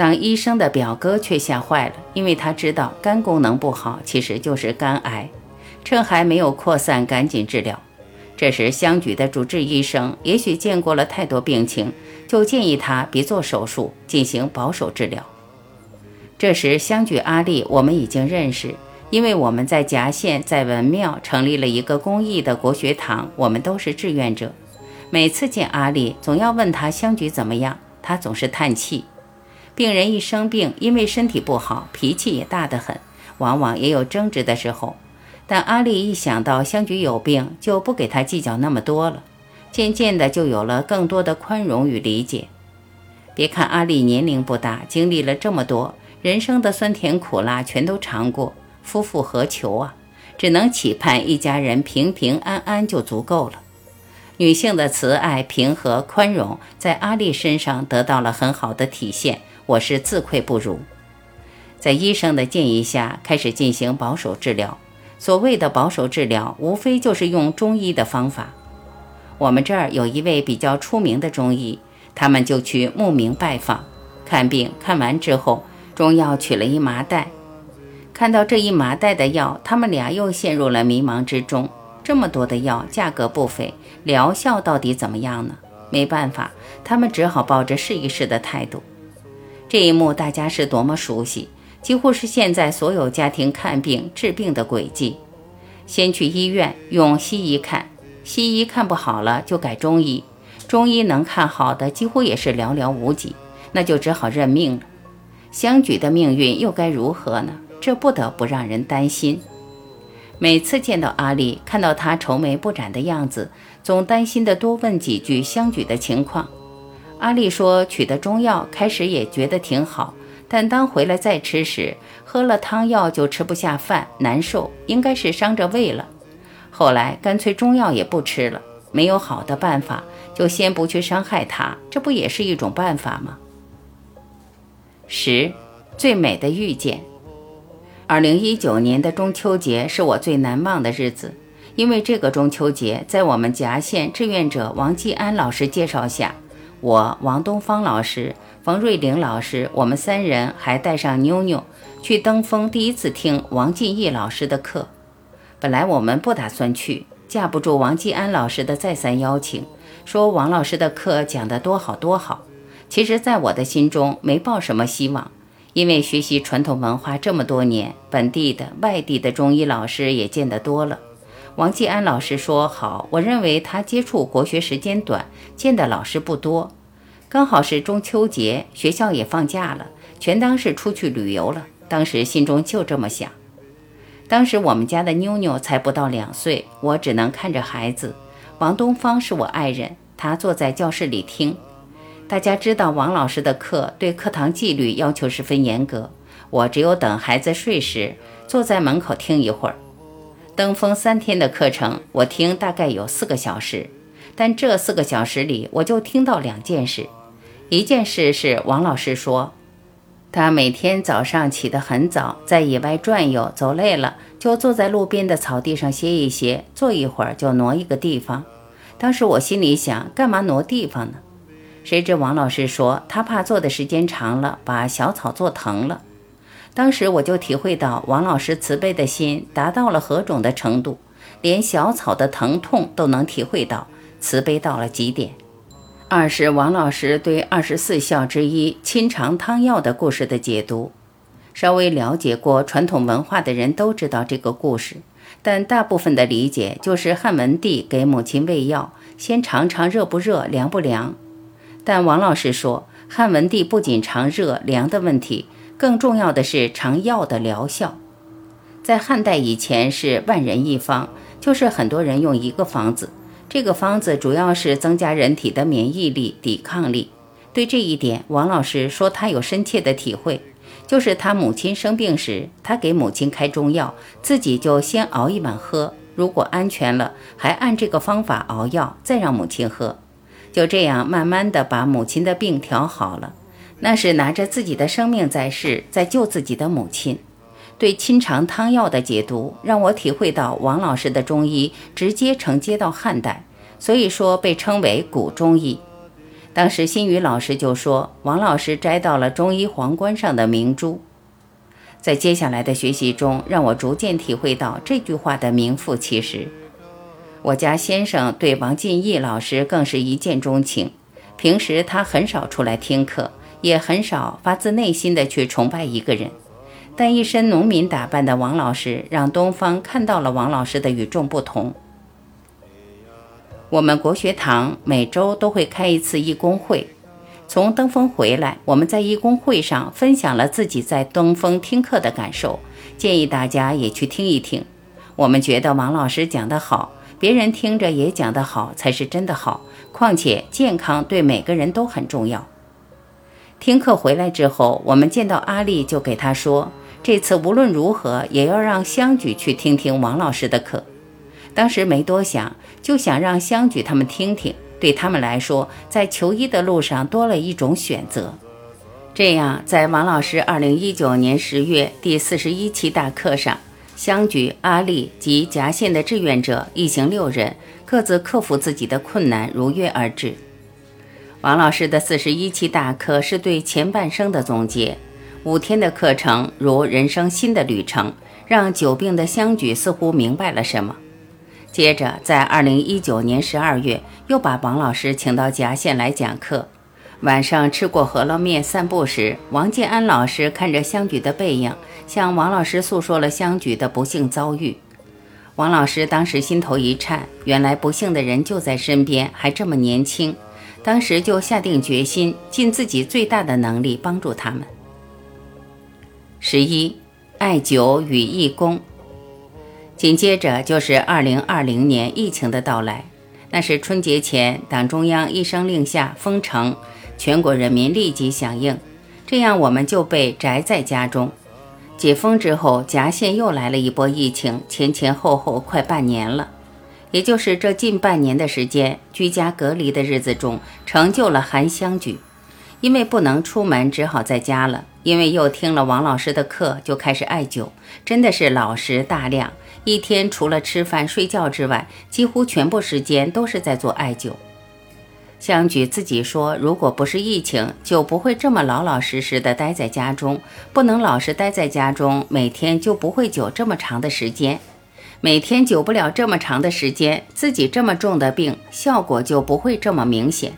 当医生的表哥却吓坏了，因为他知道肝功能不好其实就是肝癌，趁还没有扩散赶紧治疗。这时香举的主治医生也许见过了太多病情，就建议他别做手术，进行保守治疗。这时香举阿丽我们已经认识，因为我们在夹县在文庙成立了一个公益的国学堂，我们都是志愿者。每次见阿丽，总要问他香举怎么样，他总是叹气。病人一生病，因为身体不好，脾气也大得很，往往也有争执的时候。但阿丽一想到香菊有病，就不给他计较那么多了，渐渐的就有了更多的宽容与理解。别看阿丽年龄不大，经历了这么多人生的酸甜苦辣，全都尝过，夫复何求啊？只能期盼一家人平平安安就足够了。女性的慈爱、平和、宽容，在阿丽身上得到了很好的体现。我是自愧不如，在医生的建议下，开始进行保守治疗。所谓的保守治疗，无非就是用中医的方法。我们这儿有一位比较出名的中医，他们就去慕名拜访，看病看完之后，中药取了一麻袋。看到这一麻袋的药，他们俩又陷入了迷茫之中。这么多的药，价格不菲，疗效到底怎么样呢？没办法，他们只好抱着试一试的态度。这一幕大家是多么熟悉，几乎是现在所有家庭看病治病的轨迹。先去医院用西医看，西医看不好了就改中医，中医能看好的几乎也是寥寥无几，那就只好认命了。相举的命运又该如何呢？这不得不让人担心。每次见到阿丽，看到她愁眉不展的样子，总担心的多问几句相举的情况。阿丽说：“取的中药开始也觉得挺好，但当回来再吃时，喝了汤药就吃不下饭，难受，应该是伤着胃了。后来干脆中药也不吃了，没有好的办法，就先不去伤害他，这不也是一种办法吗？”十，最美的遇见。二零一九年的中秋节是我最难忘的日子，因为这个中秋节，在我们夹县志愿者王继安老师介绍下。我王东方老师、冯瑞玲老师，我们三人还带上妞妞去登封，第一次听王进义老师的课。本来我们不打算去，架不住王继安老师的再三邀请，说王老师的课讲得多好多好。其实，在我的心中没抱什么希望，因为学习传统文化这么多年，本地的、外地的中医老师也见得多了。王继安老师说好，我认为他接触国学时间短，见的老师不多，刚好是中秋节，学校也放假了，全当是出去旅游了。当时心中就这么想。当时我们家的妞妞才不到两岁，我只能看着孩子。王东方是我爱人，他坐在教室里听。大家知道王老师的课对课堂纪律要求十分严格，我只有等孩子睡时，坐在门口听一会儿。登峰三天的课程，我听大概有四个小时，但这四个小时里，我就听到两件事。一件事是王老师说，他每天早上起得很早，在野外转悠，走累了就坐在路边的草地上歇一歇，坐一会儿就挪一个地方。当时我心里想，干嘛挪地方呢？谁知王老师说，他怕坐的时间长了，把小草坐疼了。当时我就体会到王老师慈悲的心达到了何种的程度，连小草的疼痛都能体会到，慈悲到了极点。二是王老师对二十四孝之一亲尝汤药的故事的解读，稍微了解过传统文化的人都知道这个故事，但大部分的理解就是汉文帝给母亲喂药，先尝尝热不热、凉不凉。但王老师说，汉文帝不仅尝热凉的问题，更重要的是尝药的疗效。在汉代以前是万人一方，就是很多人用一个方子，这个方子主要是增加人体的免疫力、抵抗力。对这一点，王老师说他有深切的体会。就是他母亲生病时，他给母亲开中药，自己就先熬一碗喝。如果安全了，还按这个方法熬药，再让母亲喝。就这样慢慢的把母亲的病调好了。那是拿着自己的生命在世，在救自己的母亲。对亲尝汤药的解读，让我体会到王老师的中医直接承接到汉代，所以说被称为古中医。当时新宇老师就说：“王老师摘到了中医皇冠上的明珠。”在接下来的学习中，让我逐渐体会到这句话的名副其实。我家先生对王进义老师更是一见钟情，平时他很少出来听课，也很少发自内心的去崇拜一个人。但一身农民打扮的王老师，让东方看到了王老师的与众不同。我们国学堂每周都会开一次义工会。从登封回来，我们在义工会上分享了自己在登封听课的感受，建议大家也去听一听。我们觉得王老师讲得好，别人听着也讲得好，才是真的好。况且健康对每个人都很重要。听课回来之后，我们见到阿丽就给他说，这次无论如何也要让香菊去听听王老师的课。当时没多想，就想让香菊他们听听，对他们来说，在求医的路上多了一种选择。这样，在王老师二零一九年十月第四十一期大课上，香菊、阿丽及夹县的志愿者一行六人，各自克服自己的困难，如约而至。王老师的四十一期大课是对前半生的总结，五天的课程如人生新的旅程，让久病的香举似乎明白了什么。接着，在二零一九年十二月，又把王老师请到夹县来讲课。晚上吃过饸饹面，散步时，王建安老师看着香举的背影，向王老师诉说了香举的不幸遭遇。王老师当时心头一颤，原来不幸的人就在身边，还这么年轻。当时就下定决心，尽自己最大的能力帮助他们。十一，艾灸与义工。紧接着就是二零二零年疫情的到来，那是春节前，党中央一声令下封城，全国人民立即响应，这样我们就被宅在家中。解封之后，夹县又来了一波疫情，前前后后快半年了，也就是这近半年的时间，居家隔离的日子中，成就了韩香举。因为不能出门，只好在家了。因为又听了王老师的课，就开始艾灸，真的是老实大量。一天除了吃饭睡觉之外，几乎全部时间都是在做艾灸。香举自己说，如果不是疫情，就不会这么老老实实的待在家中。不能老是待在家中，每天就不会灸这么长的时间。每天灸不了这么长的时间，自己这么重的病，效果就不会这么明显。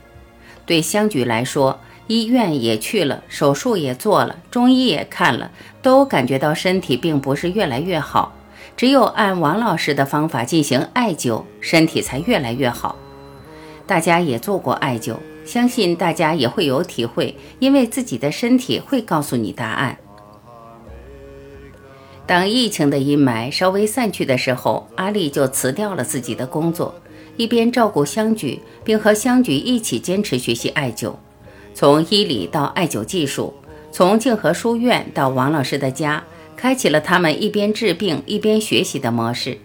对香菊来说，医院也去了，手术也做了，中医也看了，都感觉到身体并不是越来越好。只有按王老师的方法进行艾灸，身体才越来越好。大家也做过艾灸，相信大家也会有体会，因为自己的身体会告诉你答案。当疫情的阴霾稍微散去的时候，阿丽就辞掉了自己的工作，一边照顾香菊，并和香菊一起坚持学习艾灸，从医理到艾灸技术，从静和书院到王老师的家。开启了他们一边治病一边学习的模式。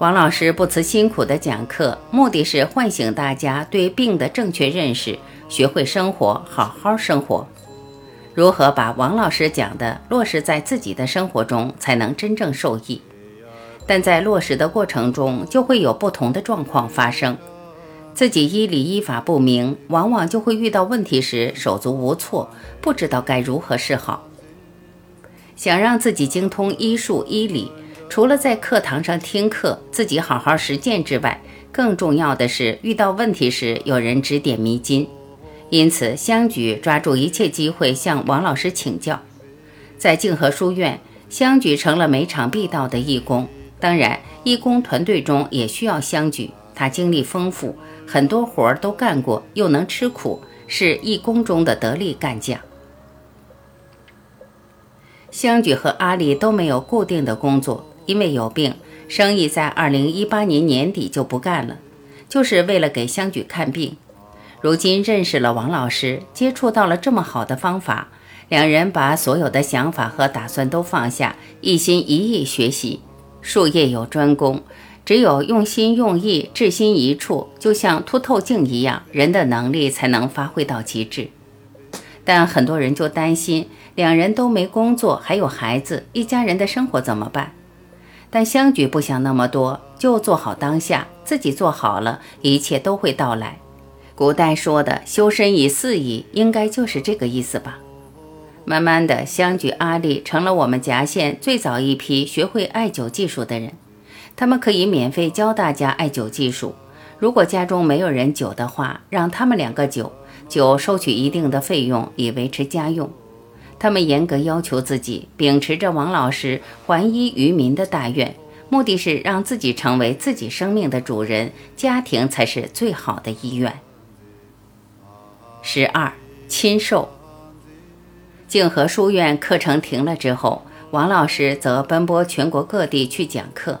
王老师不辞辛苦的讲课，目的是唤醒大家对病的正确认识，学会生活，好好生活。如何把王老师讲的落实在自己的生活中，才能真正受益？但在落实的过程中，就会有不同的状况发生。自己医理医法不明，往往就会遇到问题时手足无措，不知道该如何是好。想让自己精通医术医理，除了在课堂上听课，自己好好实践之外，更重要的是遇到问题时有人指点迷津。因此，香菊抓住一切机会向王老师请教。在静和书院，香菊成了每场必到的义工。当然，义工团队中也需要香菊，他经历丰富，很多活儿都干过，又能吃苦，是义工中的得力干将。香菊和阿丽都没有固定的工作，因为有病，生意在二零一八年年底就不干了，就是为了给香菊看病。如今认识了王老师，接触到了这么好的方法，两人把所有的想法和打算都放下，一心一意学习。术业有专攻，只有用心用意、志心一处，就像凸透镜一样，人的能力才能发挥到极致。但很多人就担心，两人都没工作，还有孩子，一家人的生活怎么办？但香举不想那么多，就做好当下，自己做好了，一切都会到来。古代说的“修身以四夷”，应该就是这个意思吧。慢慢的，相举阿丽成了我们夹县最早一批学会艾灸技术的人。他们可以免费教大家艾灸技术。如果家中没有人灸的话，让他们两个灸，灸收取一定的费用以维持家用。他们严格要求自己，秉持着王老师还医于民的大愿，目的是让自己成为自己生命的主人，家庭才是最好的医院。十二亲授。静和书院课程停了之后，王老师则奔波全国各地去讲课。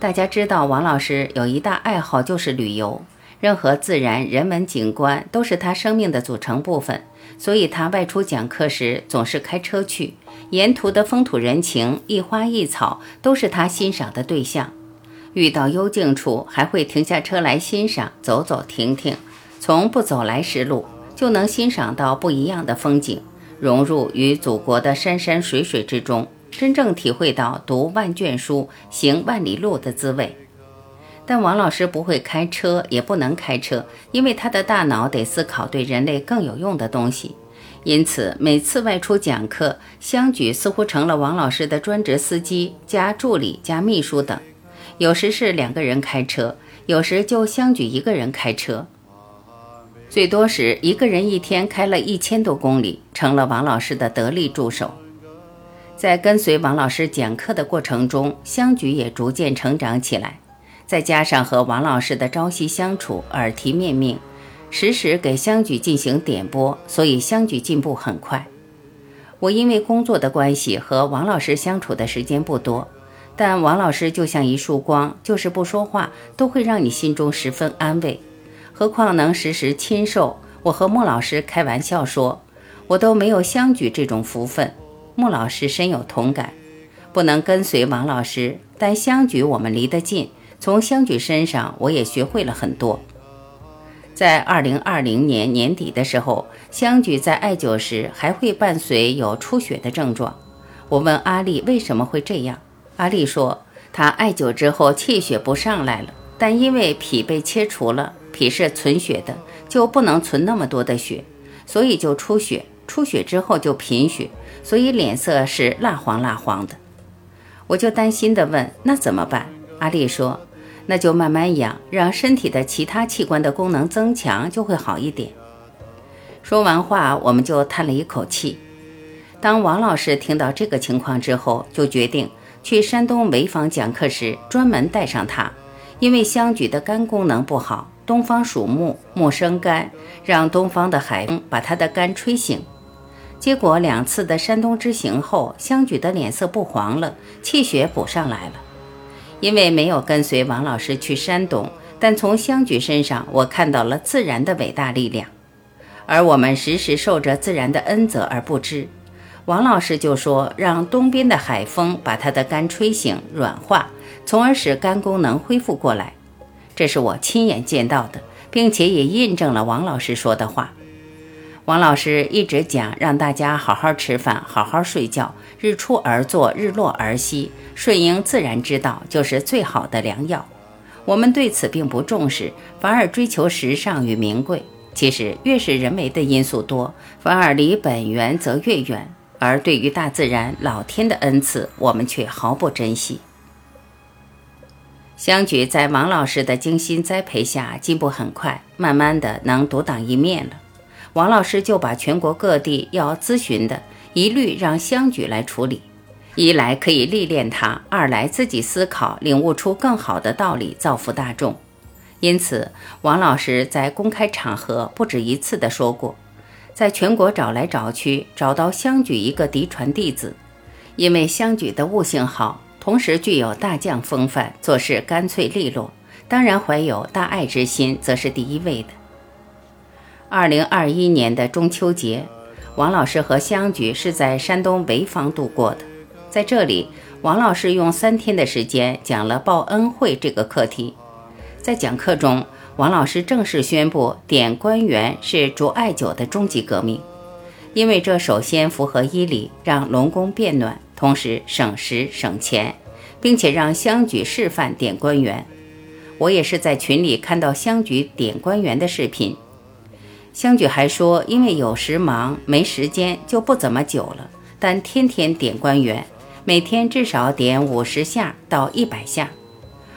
大家知道，王老师有一大爱好就是旅游，任何自然人文景观都是他生命的组成部分。所以他外出讲课时总是开车去，沿途的风土人情、一花一草都是他欣赏的对象。遇到幽静处，还会停下车来欣赏，走走停停，从不走来时路。就能欣赏到不一样的风景，融入与祖国的山山水水之中，真正体会到读万卷书、行万里路的滋味。但王老师不会开车，也不能开车，因为他的大脑得思考对人类更有用的东西。因此，每次外出讲课，相举似乎成了王老师的专职司机加助理加秘书等。有时是两个人开车，有时就相举一个人开车。最多时，一个人一天开了一千多公里，成了王老师的得力助手。在跟随王老师讲课的过程中，香菊也逐渐成长起来。再加上和王老师的朝夕相处，耳提面命，时时给香菊进行点拨，所以香菊进步很快。我因为工作的关系和王老师相处的时间不多，但王老师就像一束光，就是不说话都会让你心中十分安慰。何况能时时亲授，我和穆老师开玩笑说，我都没有相举这种福分。穆老师深有同感，不能跟随王老师，但相举我们离得近，从相举身上我也学会了很多。在二零二零年年底的时候，相举在艾灸时还会伴随有出血的症状。我问阿丽为什么会这样，阿丽说她艾灸之后气血不上来了，但因为脾被切除了。脾是存血的，就不能存那么多的血，所以就出血。出血之后就贫血，所以脸色是蜡黄蜡黄的。我就担心的问：“那怎么办？”阿丽说：“那就慢慢养，让身体的其他器官的功能增强，就会好一点。”说完话，我们就叹了一口气。当王老师听到这个情况之后，就决定去山东潍坊讲课时专门带上他，因为香举的肝功能不好。东方属木，木生肝，让东方的海风把他的肝吹醒。结果两次的山东之行后，香举的脸色不黄了，气血补上来了。因为没有跟随王老师去山东，但从香举身上，我看到了自然的伟大力量。而我们时时受着自然的恩泽而不知。王老师就说，让东边的海风把他的肝吹醒、软化，从而使肝功能恢复过来。这是我亲眼见到的，并且也印证了王老师说的话。王老师一直讲让大家好好吃饭，好好睡觉，日出而作，日落而息，顺应自然之道就是最好的良药。我们对此并不重视，反而追求时尚与名贵。其实越是人为的因素多，反而离本源则越远。而对于大自然、老天的恩赐，我们却毫不珍惜。香举在王老师的精心栽培下进步很快，慢慢的能独当一面了。王老师就把全国各地要咨询的一律让香举来处理。一来可以历练他，二来自己思考，领悟出更好的道理，造福大众。因此，王老师在公开场合不止一次地说过，在全国找来找去，找到香举一个嫡传弟子，因为香举的悟性好，同时具有大将风范，做事干脆利落，当然怀有大爱之心，则是第一位的。二零二一年的中秋节，王老师和香菊是在山东潍坊度过的。在这里，王老师用三天的时间讲了报恩会这个课题。在讲课中，王老师正式宣布点官员是煮艾灸的终极革命，因为这首先符合医理，让龙宫变暖，同时省时省钱，并且让香举示范点官员。我也是在群里看到香举点官员的视频。香举还说，因为有时忙没时间，就不怎么灸了，但天天点官员。每天至少点五十下到一百下。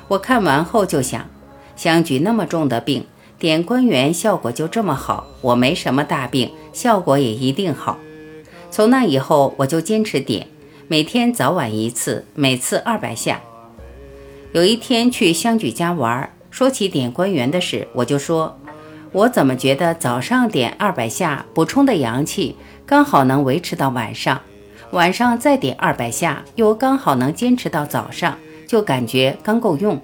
我看完后就想，香举那么重的病，点关元效果就这么好。我没什么大病，效果也一定好。从那以后，我就坚持点，每天早晚一次，每次二百下。有一天去香举家玩，说起点关元的事，我就说，我怎么觉得早上点二百下补充的阳气，刚好能维持到晚上。晚上再点二百下，又刚好能坚持到早上，就感觉刚够用。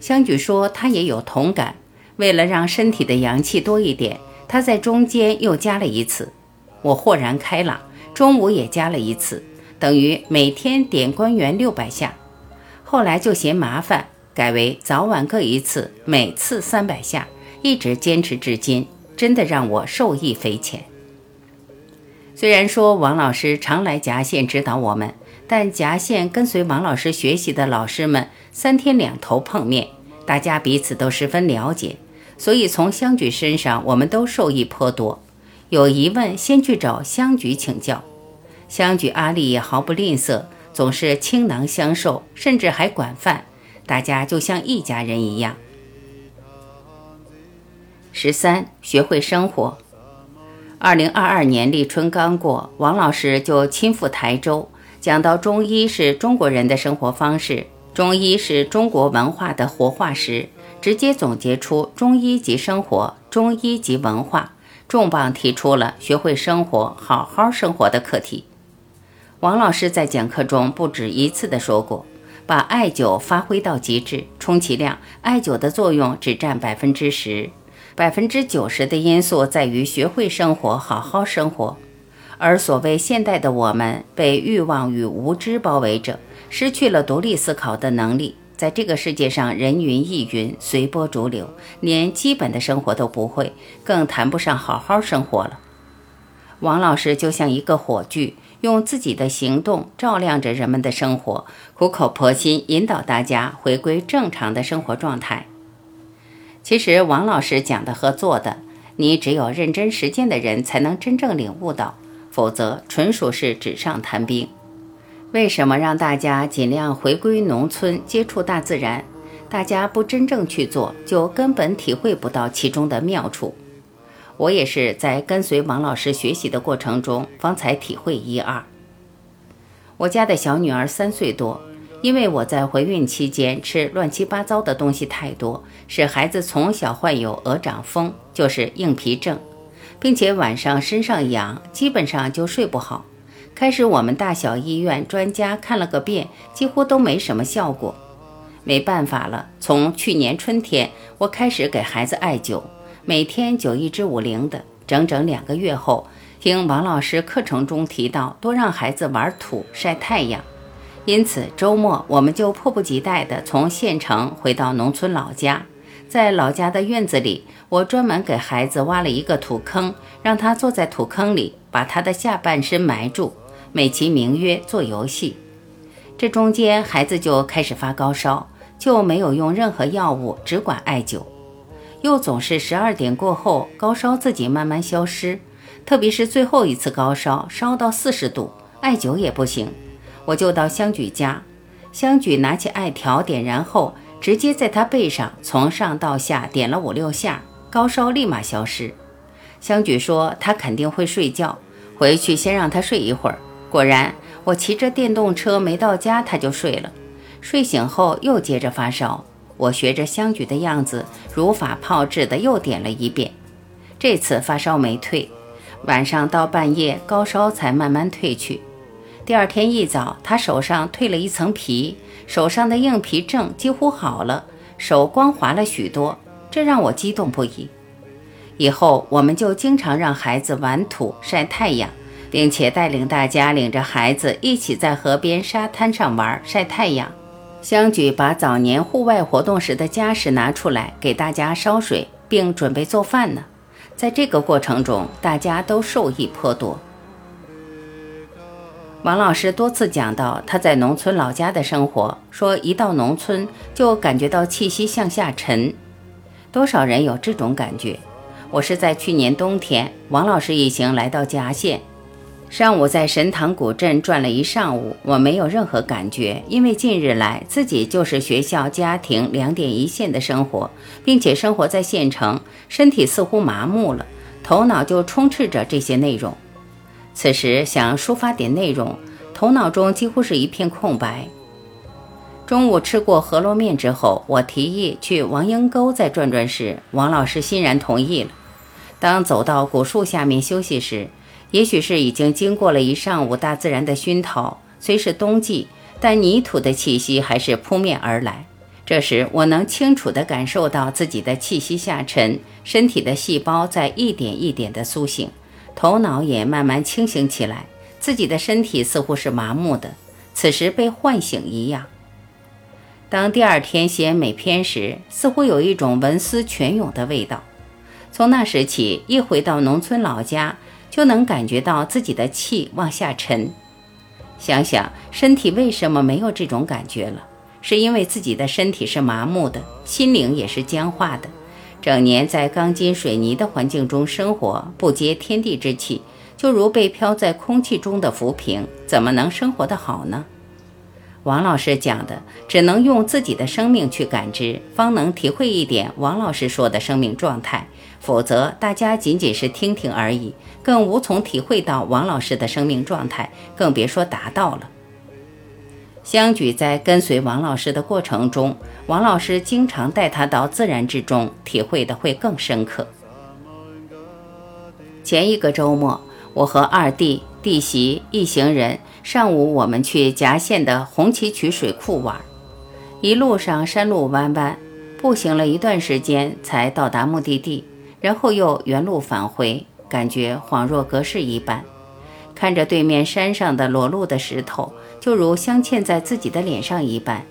香举说他也有同感，为了让身体的阳气多一点，他在中间又加了一次。我豁然开朗，中午也加了一次，等于每天点关元六百下。后来就嫌麻烦，改为早晚各一次，每次三百下，一直坚持至今，真的让我受益匪浅。虽然说王老师常来夹县指导我们，但夹县跟随王老师学习的老师们三天两头碰面，大家彼此都十分了解，所以从香举身上我们都受益颇多。有疑问先去找香举请教，相举阿力也毫不吝啬，总是倾囊相授，甚至还管饭，大家就像一家人一样。十三，学会生活。二零二二年立春刚过，王老师就亲赴台州，讲到中医是中国人的生活方式，中医是中国文化的活化石，直接总结出中医即生活，中医即文化，重磅提出了学会生活，好好生活的课题。王老师在讲课中不止一次的说过，把艾灸发挥到极致，充其量艾灸的作用只占百分之十。百分之九十的因素在于学会生活，好好生活。而所谓现代的我们，被欲望与无知包围着，失去了独立思考的能力，在这个世界上人云亦云，随波逐流，连基本的生活都不会，更谈不上好好生活了。王老师就像一个火炬，用自己的行动照亮着人们的生活，苦口婆心引导大家回归正常的生活状态。其实王老师讲的和做的，你只有认真实践的人才能真正领悟到，否则纯属是纸上谈兵。为什么让大家尽量回归农村，接触大自然？大家不真正去做，就根本体会不到其中的妙处。我也是在跟随王老师学习的过程中，方才体会一二。我家的小女儿三岁多。因为我在怀孕期间吃乱七八糟的东西太多，使孩子从小患有鹅掌风，就是硬皮症，并且晚上身上痒，基本上就睡不好。开始我们大小医院专家看了个遍，几乎都没什么效果。没办法了，从去年春天我开始给孩子艾灸，每天灸一支五灵的，整整两个月后，听王老师课程中提到，多让孩子玩土、晒太阳。因此，周末我们就迫不及待地从县城回到农村老家。在老家的院子里，我专门给孩子挖了一个土坑，让他坐在土坑里，把他的下半身埋住，美其名曰做游戏。这中间，孩子就开始发高烧，就没有用任何药物，只管艾灸。又总是十二点过后，高烧自己慢慢消失，特别是最后一次高烧，烧到四十度，艾灸也不行。我就到香举家，香举拿起艾条点燃后，直接在他背上从上到下点了五六下，高烧立马消失。香举说他肯定会睡觉，回去先让他睡一会儿。果然，我骑着电动车没到家，他就睡了。睡醒后又接着发烧，我学着香菊的样子，如法炮制的又点了一遍。这次发烧没退，晚上到半夜高烧才慢慢退去。第二天一早，他手上褪了一层皮，手上的硬皮症几乎好了，手光滑了许多，这让我激动不已。以后我们就经常让孩子玩土、晒太阳，并且带领大家领着孩子一起在河边沙滩上玩、晒太阳。香举把早年户外活动时的家什拿出来给大家烧水，并准备做饭呢。在这个过程中，大家都受益颇多。王老师多次讲到他在农村老家的生活，说一到农村就感觉到气息向下沉。多少人有这种感觉？我是在去年冬天，王老师一行来到夹县。上午在神塘古镇转了一上午，我没有任何感觉，因为近日来自己就是学校、家庭两点一线的生活，并且生活在县城，身体似乎麻木了，头脑就充斥着这些内容。此时想抒发点内容，头脑中几乎是一片空白。中午吃过饸饹面之后，我提议去王英沟再转转时，王老师欣然同意了。当走到古树下面休息时，也许是已经经过了一上午大自然的熏陶，虽是冬季，但泥土的气息还是扑面而来。这时，我能清楚地感受到自己的气息下沉，身体的细胞在一点一点地苏醒，头脑也慢慢清醒起来。自己的身体似乎是麻木的，此时被唤醒一样。当第二天写美篇时，似乎有一种文思泉涌的味道。从那时起，一回到农村老家。就能感觉到自己的气往下沉。想想身体为什么没有这种感觉了？是因为自己的身体是麻木的，心灵也是僵化的。整年在钢筋水泥的环境中生活，不接天地之气，就如被飘在空气中的浮萍，怎么能生活得好呢？王老师讲的，只能用自己的生命去感知，方能体会一点王老师说的生命状态。否则，大家仅仅是听听而已，更无从体会到王老师的生命状态，更别说达到了。相举在跟随王老师的过程中，王老师经常带他到自然之中，体会的会更深刻。前一个周末，我和二弟、弟媳一行人，上午我们去夹县的红旗渠水库玩，一路上山路弯弯，步行了一段时间才到达目的地。然后又原路返回，感觉恍若隔世一般。看着对面山上的裸露的石头，就如镶嵌在自己的脸上一般。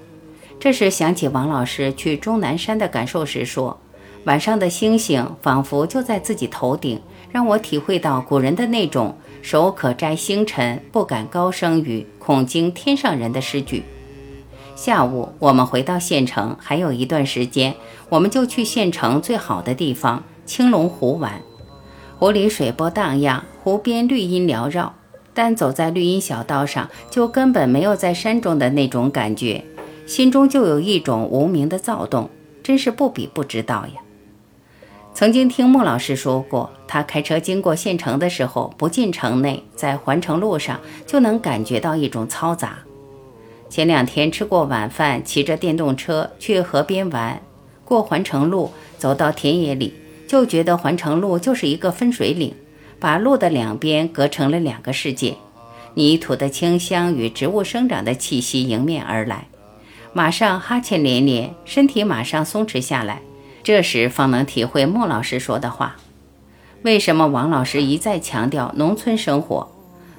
这时想起王老师去终南山的感受时说：“晚上的星星仿佛就在自己头顶，让我体会到古人的那种‘手可摘星辰，不敢高声语，恐惊天上人’的诗句。”下午我们回到县城，还有一段时间，我们就去县城最好的地方。青龙湖玩，湖里水波荡漾，湖边绿荫缭绕。但走在绿荫小道上，就根本没有在山中的那种感觉，心中就有一种无名的躁动，真是不比不知道呀。曾经听穆老师说过，他开车经过县城的时候，不进城内，在环城路上就能感觉到一种嘈杂。前两天吃过晚饭，骑着电动车去河边玩，过环城路，走到田野里。就觉得环城路就是一个分水岭，把路的两边隔成了两个世界。泥土的清香与植物生长的气息迎面而来，马上哈欠连连，身体马上松弛下来。这时方能体会莫老师说的话。为什么王老师一再强调农村生活？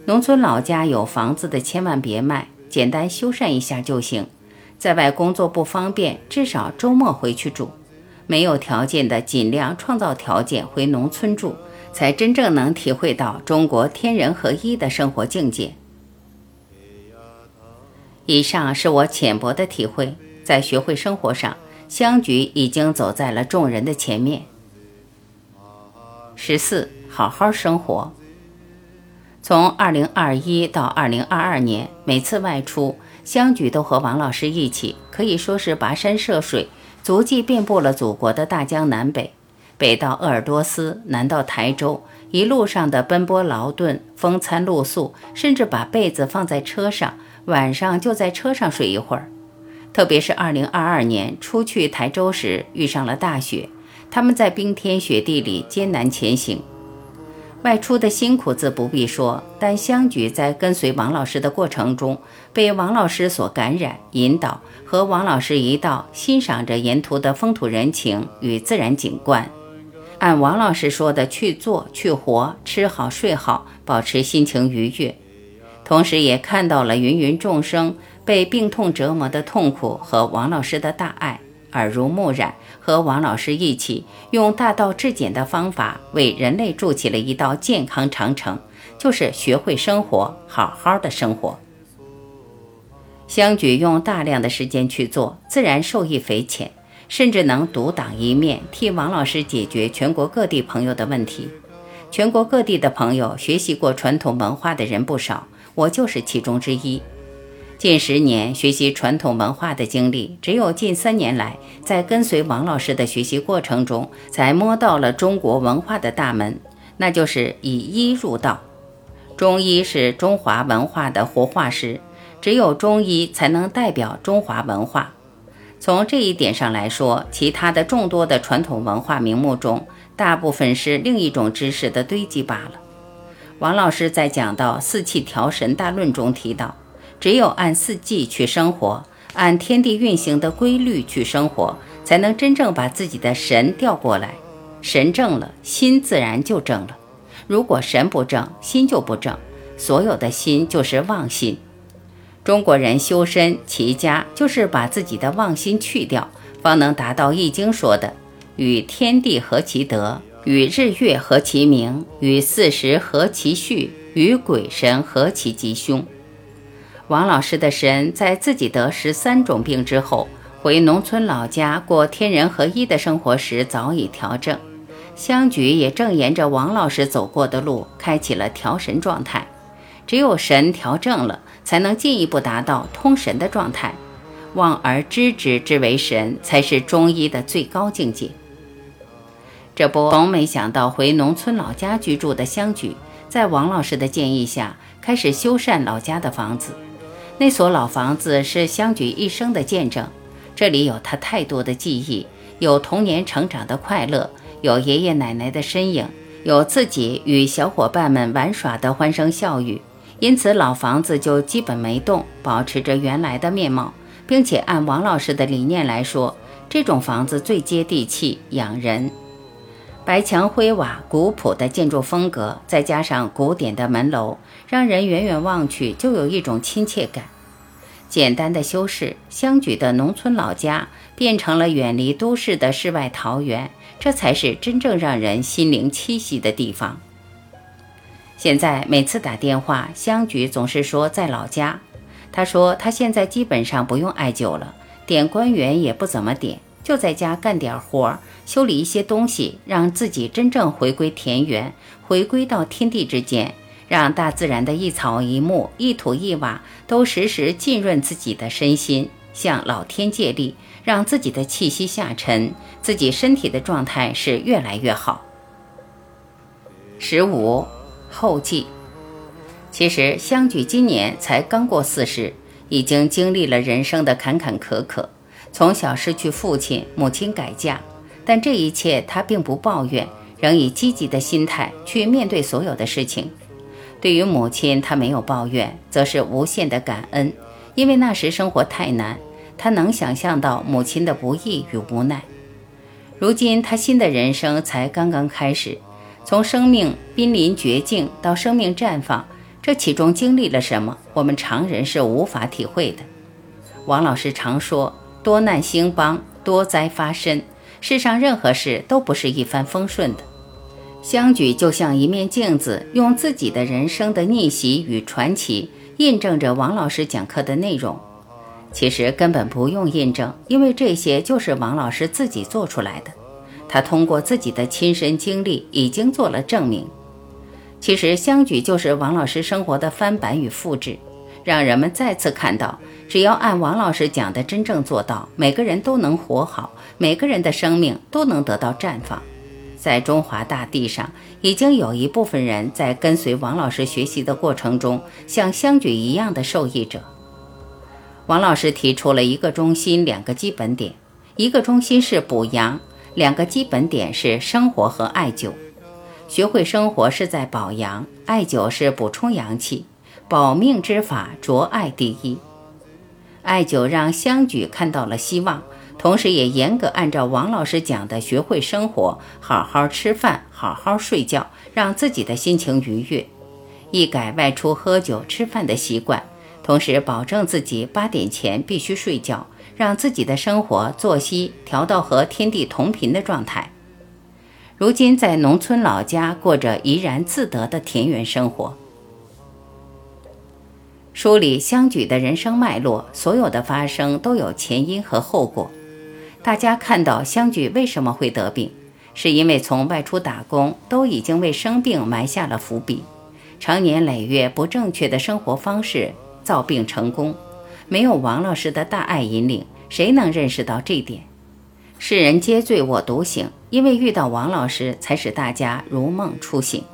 农村老家有房子的千万别卖，简单修缮一下就行。在外工作不方便，至少周末回去住。没有条件的，尽量创造条件回农村住，才真正能体会到中国天人合一的生活境界。以上是我浅薄的体会，在学会生活上，香菊已经走在了众人的前面。十四，好好生活。从二零二一到二零二二年，每次外出，香菊都和王老师一起，可以说是跋山涉水。足迹遍布了祖国的大江南北，北到鄂尔多斯，南到台州，一路上的奔波劳顿、风餐露宿，甚至把被子放在车上，晚上就在车上睡一会儿。特别是2022年出去台州时遇上了大雪，他们在冰天雪地里艰难前行。外出的辛苦自不必说，但香菊在跟随王老师的过程中，被王老师所感染、引导，和王老师一道欣赏着沿途的风土人情与自然景观，按王老师说的去做、去活，吃好睡好，保持心情愉悦，同时也看到了芸芸众生被病痛折磨的痛苦和王老师的大爱。耳濡目染，和王老师一起用大道至简的方法为人类筑起了一道健康长城，就是学会生活，好好的生活。相举用大量的时间去做，自然受益匪浅，甚至能独当一面，替王老师解决全国各地朋友的问题。全国各地的朋友学习过传统文化的人不少，我就是其中之一。近十年学习传统文化的经历，只有近三年来在跟随王老师的学习过程中，才摸到了中国文化的大门，那就是以医入道。中医是中华文化的活化石，只有中医才能代表中华文化。从这一点上来说，其他的众多的传统文化名目中，大部分是另一种知识的堆积罢了。王老师在讲到《四气调神大论》中提到。只有按四季去生活，按天地运行的规律去生活，才能真正把自己的神调过来。神正了，心自然就正了。如果神不正，心就不正。所有的心就是妄心。中国人修身齐家，就是把自己的妄心去掉，方能达到《易经》说的“与天地合其德，与日月合其明，与四时合其序，与鬼神合其吉凶”。王老师的神在自己得十三种病之后，回农村老家过天人合一的生活时早已调正。香菊也正沿着王老师走过的路，开启了调神状态。只有神调正了，才能进一步达到通神的状态。望而知之之为神，才是中医的最高境界。这不，从没想到回农村老家居住的香菊，在王老师的建议下，开始修缮老家的房子。那所老房子是相举一生的见证，这里有他太多的记忆，有童年成长的快乐，有爷爷奶奶的身影，有自己与小伙伴们玩耍的欢声笑语。因此，老房子就基本没动，保持着原来的面貌，并且按王老师的理念来说，这种房子最接地气、养人。白墙灰瓦、古朴的建筑风格，再加上古典的门楼。让人远远望去就有一种亲切感。简单的修饰，相举的农村老家变成了远离都市的世外桃源，这才是真正让人心灵栖息的地方。现在每次打电话，香菊总是说在老家。他说他现在基本上不用艾灸了，点关元也不怎么点，就在家干点活，修理一些东西，让自己真正回归田园，回归到天地之间。让大自然的一草一木、一土一瓦都时时浸润自己的身心，向老天借力，让自己的气息下沉，自己身体的状态是越来越好。十五后记，其实相举今年才刚过四十，已经经历了人生的坎坎坷坷，从小失去父亲，母亲改嫁，但这一切他并不抱怨，仍以积极的心态去面对所有的事情。对于母亲，他没有抱怨，则是无限的感恩，因为那时生活太难，他能想象到母亲的不易与无奈。如今他新的人生才刚刚开始，从生命濒临绝境到生命绽放，这其中经历了什么，我们常人是无法体会的。王老师常说：“多难兴邦，多灾发生。”世上任何事都不是一帆风顺的。相举就像一面镜子，用自己的人生的逆袭与传奇印证着王老师讲课的内容。其实根本不用印证，因为这些就是王老师自己做出来的。他通过自己的亲身经历已经做了证明。其实相举就是王老师生活的翻版与复制，让人们再次看到，只要按王老师讲的真正做到，每个人都能活好，每个人的生命都能得到绽放。在中华大地上，已经有一部分人在跟随王老师学习的过程中，像香举一样的受益者。王老师提出了一个中心，两个基本点：一个中心是补阳，两个基本点是生活和艾灸。学会生活是在保阳，艾灸是补充阳气，保命之法着艾第一。艾灸让香举看到了希望。同时，也严格按照王老师讲的，学会生活，好好吃饭，好好睡觉，让自己的心情愉悦，一改外出喝酒吃饭的习惯。同时，保证自己八点前必须睡觉，让自己的生活作息调到和天地同频的状态。如今，在农村老家过着怡然自得的田园生活。梳理相举的人生脉络，所有的发生都有前因和后果。大家看到香举为什么会得病，是因为从外出打工都已经为生病埋下了伏笔，长年累月不正确的生活方式造病成功。没有王老师的大爱引领，谁能认识到这点？世人皆醉我独醒，因为遇到王老师，才使大家如梦初醒。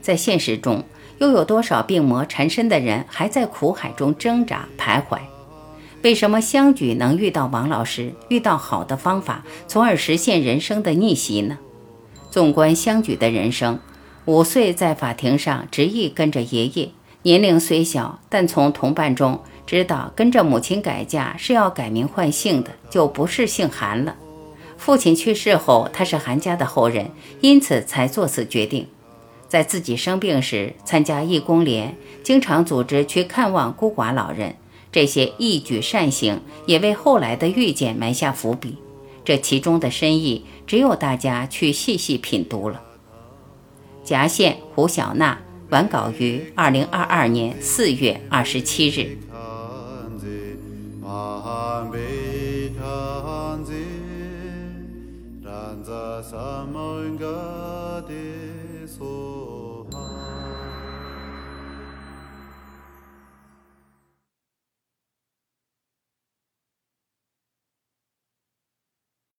在现实中，又有多少病魔缠身的人还在苦海中挣扎徘徊？为什么香举能遇到王老师，遇到好的方法，从而实现人生的逆袭呢？纵观香举的人生，五岁在法庭上执意跟着爷爷，年龄虽小，但从同伴中知道跟着母亲改嫁是要改名换姓的，就不是姓韩了。父亲去世后，他是韩家的后人，因此才做此决定。在自己生病时，参加义工联，经常组织去看望孤寡老人。这些一举善行，也为后来的遇见埋下伏笔。这其中的深意，只有大家去细细品读了。夹县胡小娜完稿于二零二二年四月二十七日。